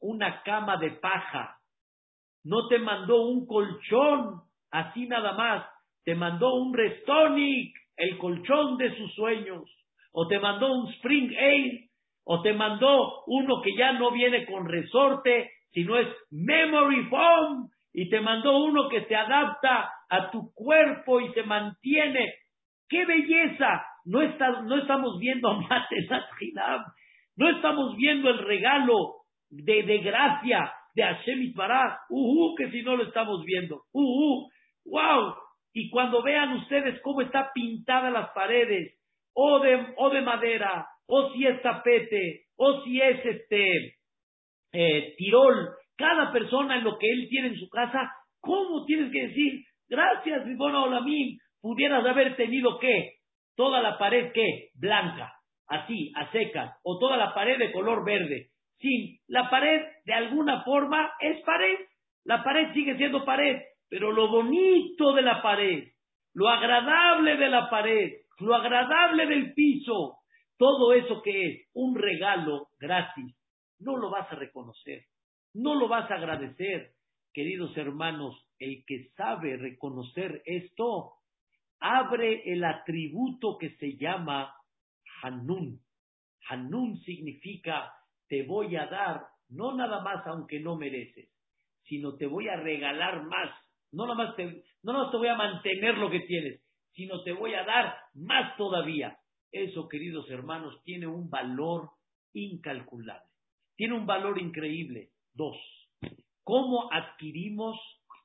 Speaker 1: una cama de paja. No te mandó un colchón así nada más. Te mandó un restonic el colchón de sus sueños, o te mandó un Spring Ale, o te mandó uno que ya no viene con resorte, sino es Memory Foam, y te mandó uno que se adapta a tu cuerpo y se mantiene. ¡Qué belleza! No, no estamos viendo a Matenas no estamos viendo el regalo de, de gracia de Hashem Itbaraj. ¡Uh, que si no lo estamos viendo! ¡Uh, wow! Y cuando vean ustedes cómo está pintada las paredes, o de, o de madera, o si es tapete, o si es este eh, tirol, cada persona en lo que él tiene en su casa, ¿cómo tienes que decir, gracias, Ribona Olamim, pudieras haber tenido qué? Toda la pared qué? Blanca, así, a secas, o toda la pared de color verde. Sí, la pared de alguna forma es pared. La pared sigue siendo pared, pero lo bonito de la pared, lo agradable de la pared, lo agradable del piso, todo eso que es un regalo gratis, no lo vas a reconocer, no lo vas a agradecer. Queridos hermanos, el que sabe reconocer esto, abre el atributo que se llama Hanun. Hanun significa te voy a dar, no nada más aunque no mereces, sino te voy a regalar más. No nada más te, no te voy a mantener lo que tienes, sino te voy a dar más todavía. Eso, queridos hermanos, tiene un valor incalculable. Tiene un valor increíble. Dos, ¿cómo adquirimos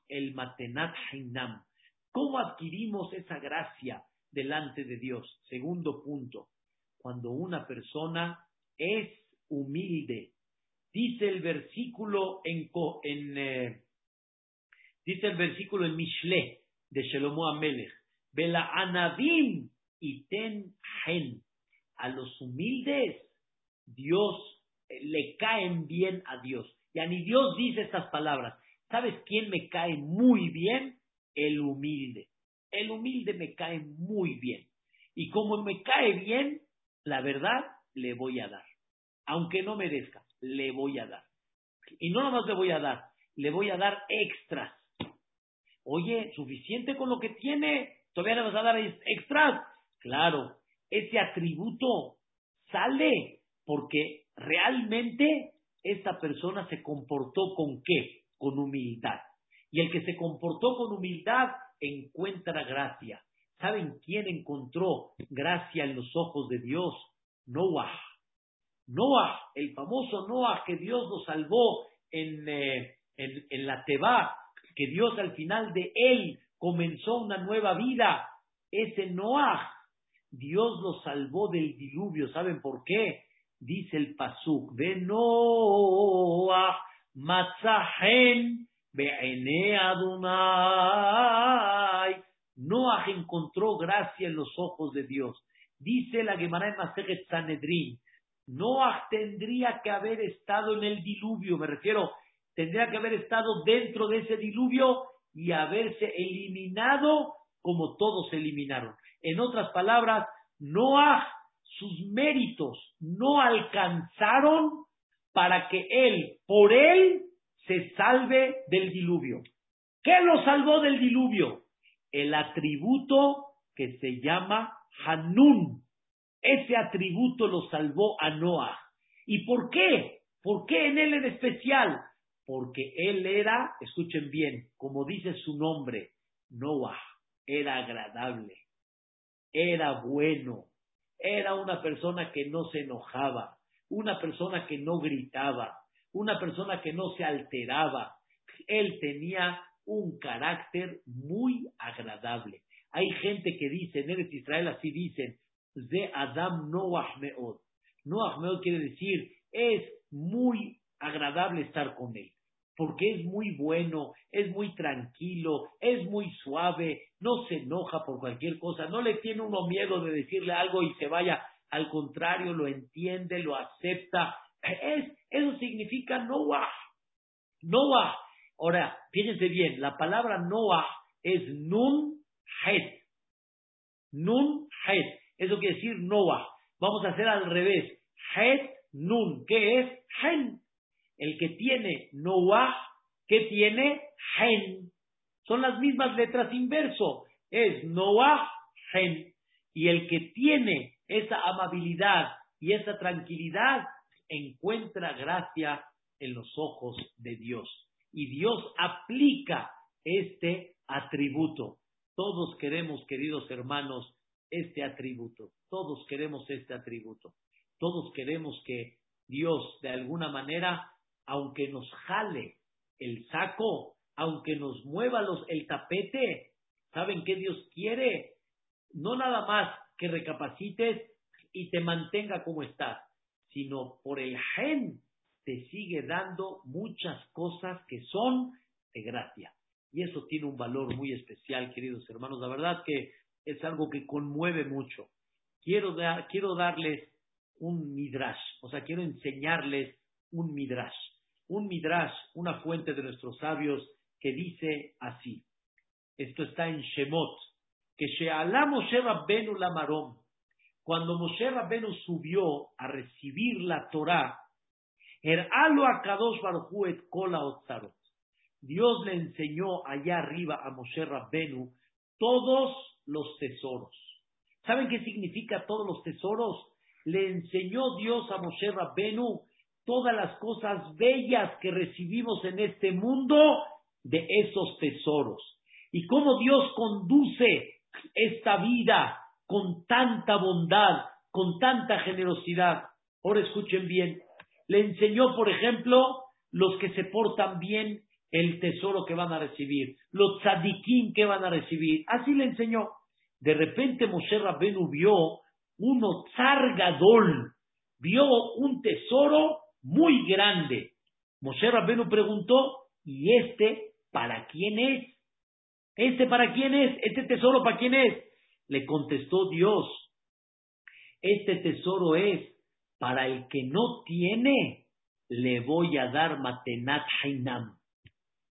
Speaker 1: el Matenat Hainam? ¿Cómo adquirimos esa gracia delante de Dios? Segundo punto, cuando una persona es humilde. Dice el versículo en, en eh, dice el versículo en Mishle de Shelomo Amelech, Vela Anabim y ten gen. A los humildes, Dios eh, le caen bien a Dios. Y a ni Dios dice estas palabras. ¿Sabes quién me cae muy bien? El humilde. El humilde me cae muy bien. Y como me cae bien, la verdad, le voy a dar. Aunque no merezca, le voy a dar. Y no nada más le voy a dar, le voy a dar extras. Oye, suficiente con lo que tiene, todavía le vas a dar extras. Claro, ese atributo sale porque realmente esta persona se comportó con qué? Con humildad. Y el que se comportó con humildad encuentra gracia. ¿Saben quién encontró gracia en los ojos de Dios? Noah. Noah, el famoso Noah que Dios lo salvó en, eh, en, en la Teba, que Dios al final de él comenzó una nueva vida. Ese Noah Dios lo salvó del diluvio. ¿Saben por qué? Dice el Pasuk, de Noah, Matzahen, Be'ene Adonai. Noah encontró gracia en los ojos de Dios. Dice la Gemara en Masejet Sanedrin, Noah tendría que haber estado en el diluvio, me refiero, tendría que haber estado dentro de ese diluvio y haberse eliminado como todos se eliminaron. En otras palabras, Noah, sus méritos no alcanzaron para que él, por él, se salve del diluvio. ¿Qué lo salvó del diluvio? El atributo que se llama Hanun. Ese atributo lo salvó a Noah. ¿Y por qué? ¿Por qué en él en especial? Porque él era, escuchen bien, como dice su nombre, Noah, era agradable era bueno, era una persona que no se enojaba, una persona que no gritaba, una persona que no se alteraba. Él tenía un carácter muy agradable. Hay gente que dice, en Eretz Israel así dicen, de Adam Noah Meod. Noah Meod quiere decir, es muy agradable estar con él porque es muy bueno, es muy tranquilo, es muy suave, no se enoja por cualquier cosa, no le tiene uno miedo de decirle algo y se vaya, al contrario, lo entiende, lo acepta. Es, eso significa Noah. Noah. Ahora, fíjense bien, la palabra Noah es Nun Het. Nun Het. Eso quiere decir Noah. Vamos a hacer al revés. Het Nun. ¿Qué es? Hen. El que tiene Noah, que tiene Hen. Son las mismas letras inverso. Es Noah, Hen. Y el que tiene esa amabilidad y esa tranquilidad encuentra gracia en los ojos de Dios. Y Dios aplica este atributo. Todos queremos, queridos hermanos, este atributo. Todos queremos este atributo. Todos queremos que Dios, de alguna manera, aunque nos jale el saco, aunque nos mueva el tapete, ¿saben qué Dios quiere? No nada más que recapacites y te mantenga como estás, sino por el gen te sigue dando muchas cosas que son de gracia. Y eso tiene un valor muy especial, queridos hermanos. La verdad que es algo que conmueve mucho. Quiero, quiero darles un midrash, o sea, quiero enseñarles un midrash. Un midrash, una fuente de nuestros sabios que dice así. Esto está en Shemot, que Shealá Moshe Rabbenu Lamarom, cuando Moshe Rabbenu subió a recibir la Torah, Eralo Akadosh Baruj et Kola Otzarot. Dios le enseñó allá arriba a Moshe Rabbenu todos los tesoros. ¿Saben qué significa todos los tesoros? Le enseñó Dios a Moshe Rabbenu todas las cosas bellas que recibimos en este mundo de esos tesoros. Y cómo Dios conduce esta vida con tanta bondad, con tanta generosidad. Ahora escuchen bien. Le enseñó, por ejemplo, los que se portan bien, el tesoro que van a recibir, los tzadikim que van a recibir. Así le enseñó. De repente Moshe Rabbenu vio uno zargadol, vio un tesoro muy grande. Moshe Rabbenu preguntó, ¿y este para quién es? ¿Este para quién es? ¿Este tesoro para quién es? Le contestó Dios, este tesoro es para el que no tiene, le voy a dar Matenat Hainam.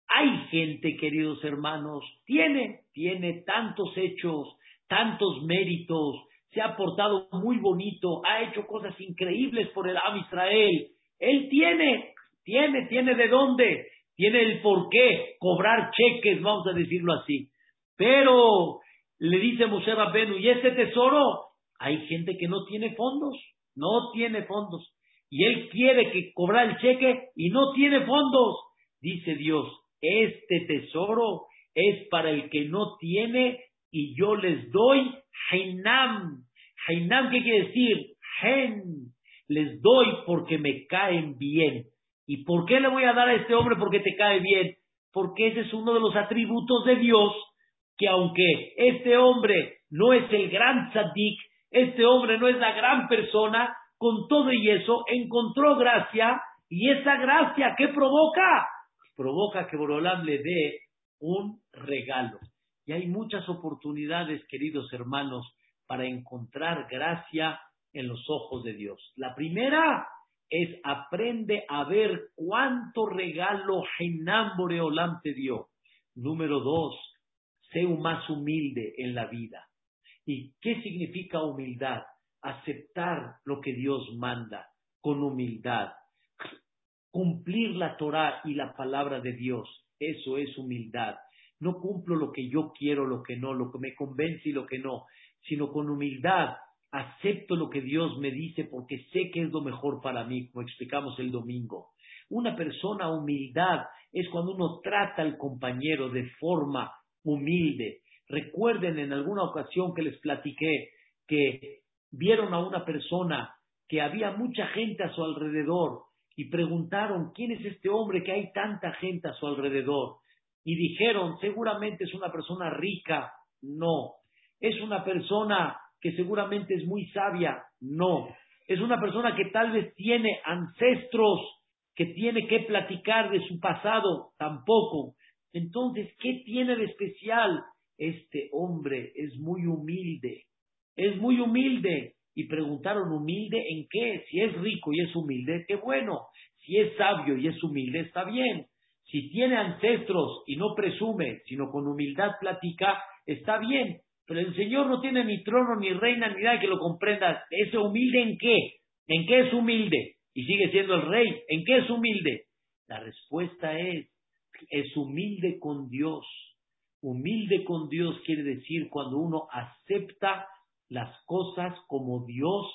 Speaker 1: Hay gente, queridos hermanos, tiene, tiene tantos hechos, tantos méritos, se ha portado muy bonito, ha hecho cosas increíbles por el Am Israel. Él tiene, tiene, tiene de dónde, tiene el por qué cobrar cheques, vamos a decirlo así. Pero le dice Moshe Rabbenu, ¿y este tesoro? Hay gente que no tiene fondos, no tiene fondos. Y él quiere que cobrar el cheque y no tiene fondos. Dice Dios, este tesoro es para el que no tiene y yo les doy Hainam. Hainam, ¿qué quiere decir? Hen. Les doy porque me caen bien. ¿Y por qué le voy a dar a este hombre porque te cae bien? Porque ese es uno de los atributos de Dios que aunque este hombre no es el gran tzaddik, este hombre no es la gran persona, con todo y eso encontró gracia y esa gracia ¿qué provoca? Provoca que Borolam le dé un regalo. Y hay muchas oportunidades, queridos hermanos, para encontrar gracia en los ojos de Dios. La primera es aprende a ver cuánto regalo Hainam Boreolam te dio. Número dos, sé más humilde en la vida. ¿Y qué significa humildad? Aceptar lo que Dios manda con humildad. Cumplir la Torah y la palabra de Dios. Eso es humildad. No cumplo lo que yo quiero, lo que no, lo que me convence y lo que no, sino con humildad acepto lo que Dios me dice porque sé que es lo mejor para mí, como explicamos el domingo. Una persona humildad es cuando uno trata al compañero de forma humilde. Recuerden en alguna ocasión que les platiqué que vieron a una persona que había mucha gente a su alrededor y preguntaron, ¿quién es este hombre que hay tanta gente a su alrededor? Y dijeron, seguramente es una persona rica. No, es una persona que seguramente es muy sabia. No, es una persona que tal vez tiene ancestros que tiene que platicar de su pasado. Tampoco. Entonces, ¿qué tiene de especial? Este hombre es muy humilde, es muy humilde. Y preguntaron, ¿humilde en qué? Si es rico y es humilde, qué bueno. Si es sabio y es humilde, está bien. Si tiene ancestros y no presume, sino con humildad platica, está bien. Pero el Señor no tiene ni trono, ni reina, ni nada que lo comprenda. ¿Es humilde en qué? ¿En qué es humilde? Y sigue siendo el rey. ¿En qué es humilde? La respuesta es, es humilde con Dios. Humilde con Dios quiere decir cuando uno acepta las cosas como Dios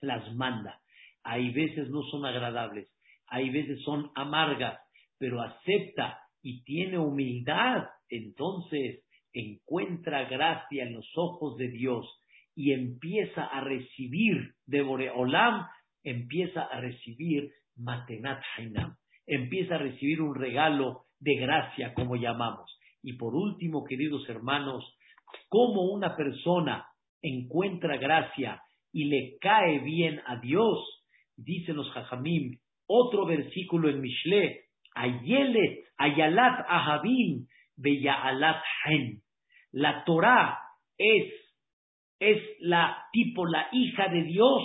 Speaker 1: las manda. Hay veces no son agradables, hay veces son amargas, pero acepta y tiene humildad, entonces encuentra gracia en los ojos de Dios y empieza a recibir de Boreolam, empieza a recibir Matenat Hainam empieza a recibir un regalo de gracia, como llamamos. Y por último, queridos hermanos, como una persona encuentra gracia y le cae bien a Dios, dicen los Jajamim, otro versículo en Mishle, Ayelet, Ayalat Ahabim, Beyaalat Hen. La Torah es, es la tipo, la hija de Dios,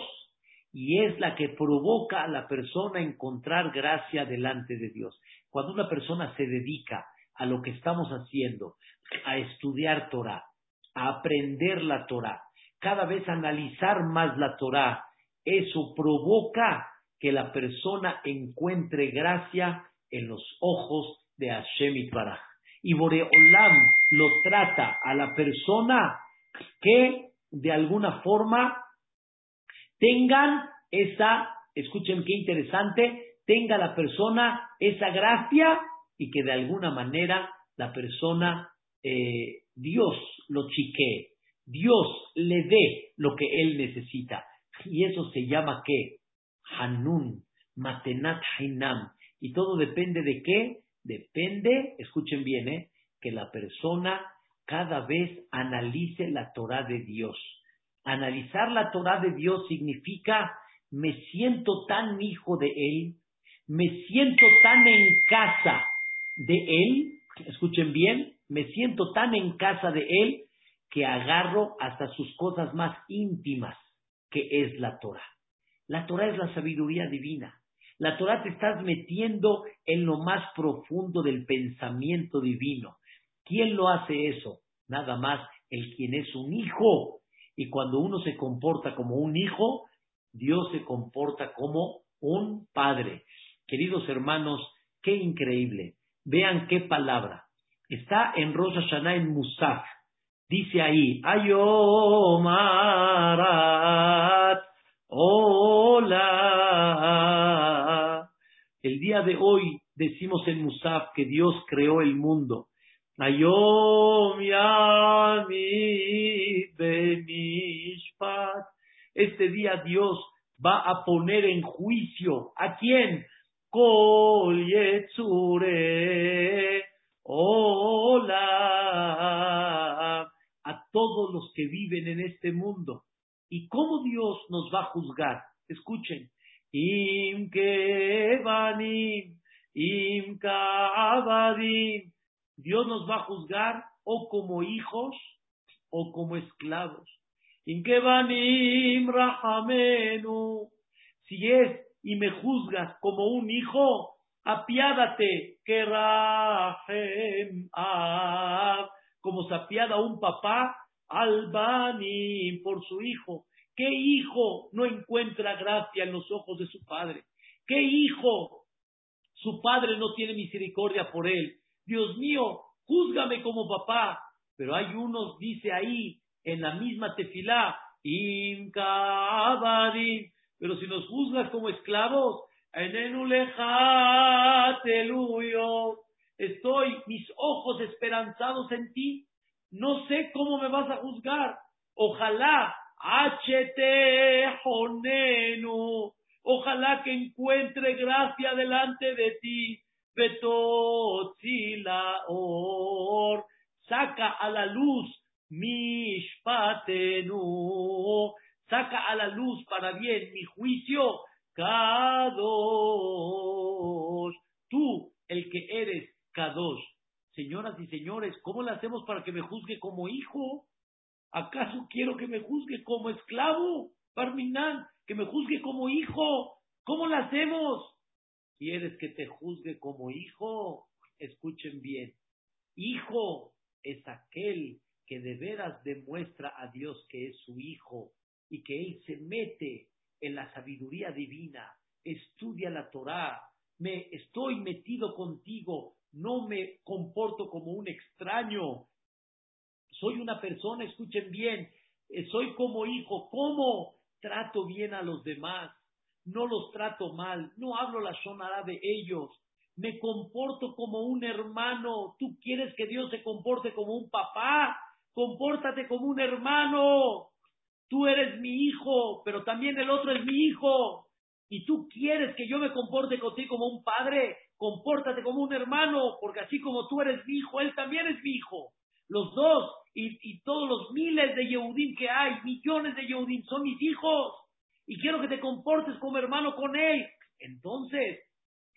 Speaker 1: y es la que provoca a la persona encontrar gracia delante de Dios. Cuando una persona se dedica a lo que estamos haciendo, a estudiar Torah, a aprender la Torah, cada vez analizar más la Torah, eso provoca que la persona encuentre gracia en los ojos de Hashem Itbaraj. Y Boreolam lo trata a la persona que de alguna forma tengan esa, escuchen qué interesante, tenga la persona esa gracia y que de alguna manera la persona, eh, Dios lo chiquee, Dios le dé lo que él necesita. Y eso se llama qué? Hanun, Matenat Hainam. Y todo depende de qué? Depende, escuchen bien, ¿eh? que la persona cada vez analice la Torah de Dios. Analizar la Torah de Dios significa me siento tan hijo de Él, me siento tan en casa de Él, escuchen bien, me siento tan en casa de Él que agarro hasta sus cosas más íntimas, que es la Torah. La Torah es la sabiduría divina. La Torah te estás metiendo en lo más profundo del pensamiento divino. ¿Quién lo hace eso? Nada más el quien es un hijo. Y cuando uno se comporta como un hijo, Dios se comporta como un padre. Queridos hermanos, qué increíble. Vean qué palabra. Está en Rosh Hashanah en Musaf. Dice ahí, Ayomarat, hola. El día de hoy decimos en Musaf que Dios creó el mundo. Este día Dios va a poner en juicio a quién? Hola a todos los que viven en este mundo. ¿Y cómo Dios nos va a juzgar? Escuchen. Im im Dios nos va a juzgar o como hijos o como esclavos. Inkebanim rahamenu. Si es y me juzgas como un hijo, apiádate que como se apiada un papá al por su hijo. ¿Qué hijo no encuentra gracia en los ojos de su padre? ¿Qué hijo su padre no tiene misericordia por él? Dios mío, júzgame como papá. Pero hay unos, dice ahí, en la misma tefilá, pero si nos juzgas como esclavos, estoy mis ojos esperanzados en ti, no sé cómo me vas a juzgar. Ojalá, ojalá que encuentre gracia delante de ti. or, saca a la luz Mishpatenu, saca a la luz para bien mi juicio, Kadosh, tú, el que eres Kadosh. Señoras y señores, ¿cómo le hacemos para que me juzgue como hijo? ¿Acaso quiero que me juzgue como esclavo? Parminan, que me juzgue como hijo. ¿Cómo lo hacemos? ¿Quieres que te juzgue como hijo? Escuchen bien. Hijo es aquel que de veras demuestra a Dios que es su hijo y que él se mete en la sabiduría divina, estudia la Torah, me estoy metido contigo, no me comporto como un extraño, soy una persona, escuchen bien, eh, soy como hijo, ¿cómo trato bien a los demás? No los trato mal, no hablo la sonará de ellos, me comporto como un hermano. ¿Tú quieres que Dios se comporte como un papá? compórtate como un hermano. Tú eres mi hijo, pero también el otro es mi hijo. Y tú quieres que yo me comporte contigo como un padre, compórtate como un hermano, porque así como tú eres mi hijo, él también es mi hijo. Los dos y, todos los miles de Yehudim que hay, millones de Yehudim, son mis hijos. Y quiero que te comportes como hermano con él. Entonces,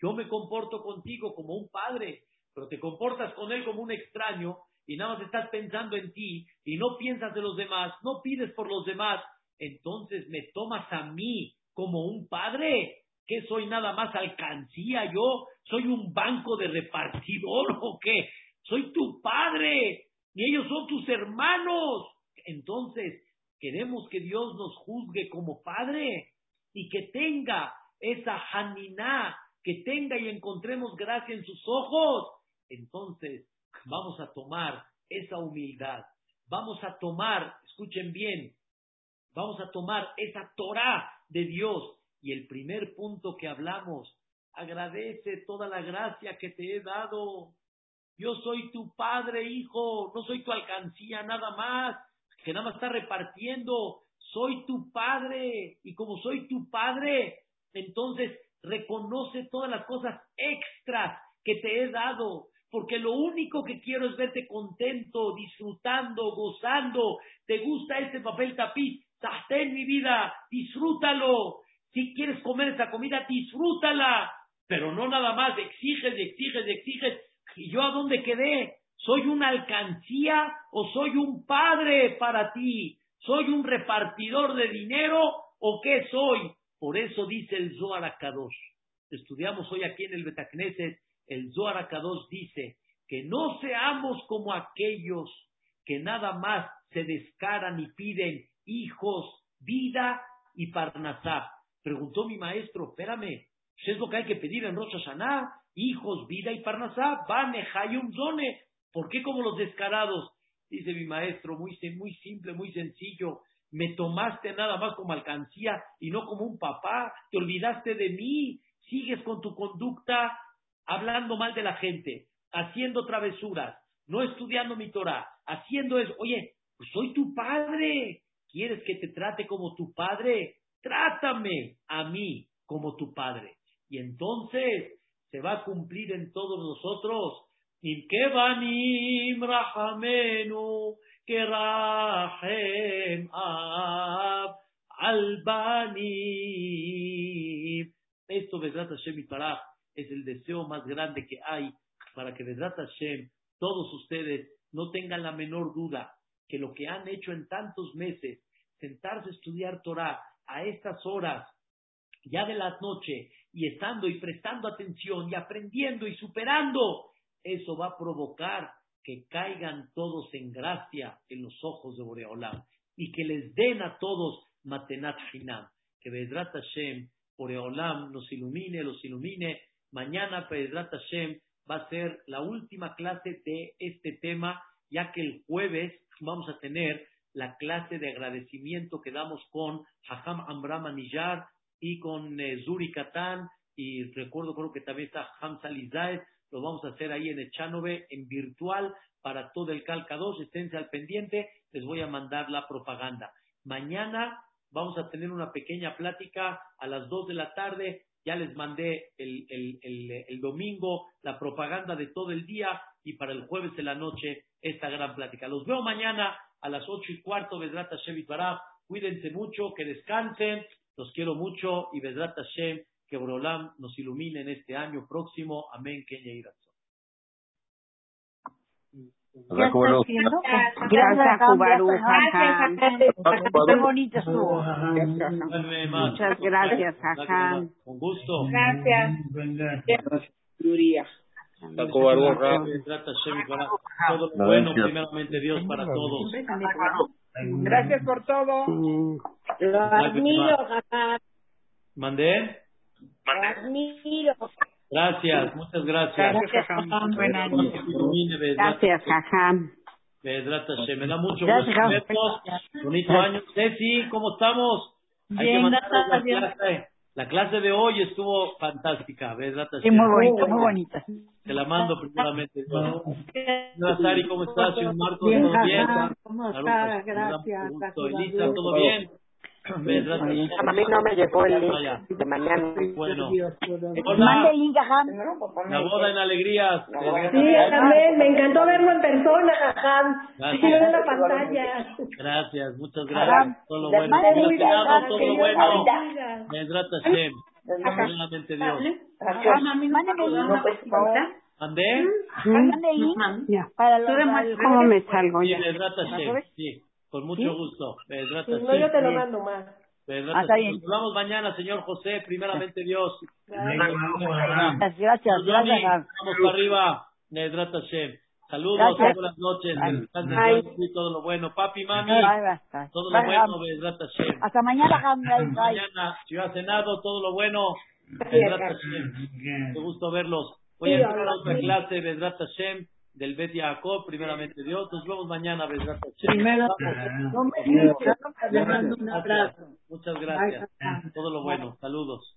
Speaker 1: yo me comporto contigo como un padre, pero te comportas con él como un extraño y nada más estás pensando en ti y no piensas de los demás, no pides por los demás, entonces me tomas a mí como un padre, que soy nada más alcancía yo, soy un banco de repartidor o qué, soy tu padre y ellos son tus hermanos. Entonces, queremos que Dios nos juzgue como padre y que tenga esa janiná, que tenga y encontremos gracia en sus ojos. Entonces, vamos a tomar esa humildad, vamos a tomar, escuchen bien, vamos a tomar esa Torah de Dios. Y el primer punto que hablamos, agradece toda la gracia que te he dado. Yo soy tu padre, hijo, no soy tu alcancía nada más, que nada más está repartiendo. Soy tu padre y como soy tu padre, entonces reconoce todas las cosas extras que te he dado porque lo único que quiero es verte contento, disfrutando, gozando. ¿Te gusta este papel tapiz? en mi vida, disfrútalo. Si quieres comer esa comida, disfrútala. Pero no nada más, exiges exiges exiges. ¿Y yo a dónde quedé? ¿Soy una alcancía o soy un padre para ti? ¿Soy un repartidor de dinero o qué soy? Por eso dice el Zohar Akadosh. Estudiamos hoy aquí en el Betacneset el Zohar Akadosh dice que no seamos como aquellos que nada más se descaran y piden hijos, vida y parnasá. Preguntó mi maestro, espérame, ¿qué es lo que hay que pedir en Rosh Hashanah? Hijos, vida y parnasá, bane, hayum, zone. ¿Por qué como los descarados? Dice mi maestro, muy, muy simple, muy sencillo. Me tomaste nada más como alcancía y no como un papá. Te olvidaste de mí. Sigues con tu conducta hablando mal de la gente, haciendo travesuras, no estudiando mi Torah, haciendo eso, oye, pues soy tu padre, ¿quieres que te trate como tu padre? Trátame a mí como tu padre. Y entonces se va a cumplir en todos nosotros. Esto, Besrat Hashem para es el deseo más grande que hay para que Vedrat Hashem, todos ustedes, no tengan la menor duda que lo que han hecho en tantos meses, sentarse a estudiar Torah a estas horas, ya de la noche, y estando y prestando atención y aprendiendo y superando, eso va a provocar que caigan todos en gracia en los ojos de Boreolam y que les den a todos Matenat Hinam. Que Vedrat Hashem, Boreolam, nos ilumine, los ilumine Mañana, Pedrat Hashem, va a ser la última clase de este tema, ya que el jueves vamos a tener la clase de agradecimiento que damos con Hajam Amram Aniyar y con eh, Zuri Katan, y recuerdo creo que también está Hamza Lizaez, lo vamos a hacer ahí en Echanove, en virtual, para todo el Calca 2, esténse al pendiente, les voy a mandar la propaganda. Mañana vamos a tener una pequeña plática a las 2 de la tarde ya les mandé el, el, domingo la propaganda de todo el día y para el jueves de la noche esta gran plática. Los veo mañana a las ocho y cuarto, Vedrata Hashem y Cuídense mucho, que descansen. Los quiero mucho y Vedrata Hashem, que Borolam nos ilumine en este año próximo. Amén, Kenya y
Speaker 2: Gracias, bonito. Muchas gracias.
Speaker 1: Con gusto.
Speaker 3: Gracias.
Speaker 1: Todo lo bueno, primeramente Dios para todos.
Speaker 3: Gracias por todo. Lo admiro, Jajam.
Speaker 1: ¿Mandé?
Speaker 3: Lo admiro.
Speaker 1: Gracias, muchas gracias.
Speaker 2: Gracias, Jajam. Gracias, Jajam.
Speaker 1: Me da mucho gusto Bonito año. Ceci, ¿cómo estamos?
Speaker 3: Hay Bien,
Speaker 1: que clase. La clase de hoy estuvo fantástica.
Speaker 2: Sí, muy bonita, muy bonita.
Speaker 1: Te la mando primeramente. Hola, Sari, ¿cómo estás? Marco,
Speaker 3: ¿todo bien? ¿Cómo estás? Gracias.
Speaker 1: Elisa, ¿todo bien?
Speaker 3: A mí no me llegó el link de mañana.
Speaker 1: Bueno.
Speaker 2: Mande el link, Jajam.
Speaker 1: La boda en alegrías.
Speaker 4: Sí, también. Me encantó verlo en persona, Jajam. Sí, en la pantalla.
Speaker 1: Gracias, muchas gracias. Todo lo bueno. Gracias, todo lo bueno. Medrat Hashem. Primeramente Dios. ¿Andé?
Speaker 2: Mande el link. ¿Cómo me salgo ya?
Speaker 1: Sí, con mucho gusto. Medrat
Speaker 4: Si no, yo te lo mando más.
Speaker 2: Ah.
Speaker 1: Nos vemos mañana, señor José. Primeramente Dios.
Speaker 2: Gracias, gracias, gracias, Jajam.
Speaker 1: Vamos para arriba. Saludos,
Speaker 2: Gracias.
Speaker 1: buenas noches. Y todo lo bueno. Papi, mami,
Speaker 2: Bye, bye, bye.
Speaker 1: todo lo
Speaker 2: Bye,
Speaker 1: bueno, Hashem.
Speaker 2: Hasta mañana. Bye, bye.
Speaker 1: Mañana, si ha cenado, todo lo bueno. Qué gusto verlos. Voy a
Speaker 4: Sí,
Speaker 1: entrar a otra
Speaker 4: sí.
Speaker 1: clase, Hashem, del Bet Yaakov, primeramente Dios. Nos vemos mañana.
Speaker 5: Primero,
Speaker 1: Vamos.
Speaker 5: no me le mando un abrazo.
Speaker 1: Muchas gracias. Todo lo bueno. Saludos.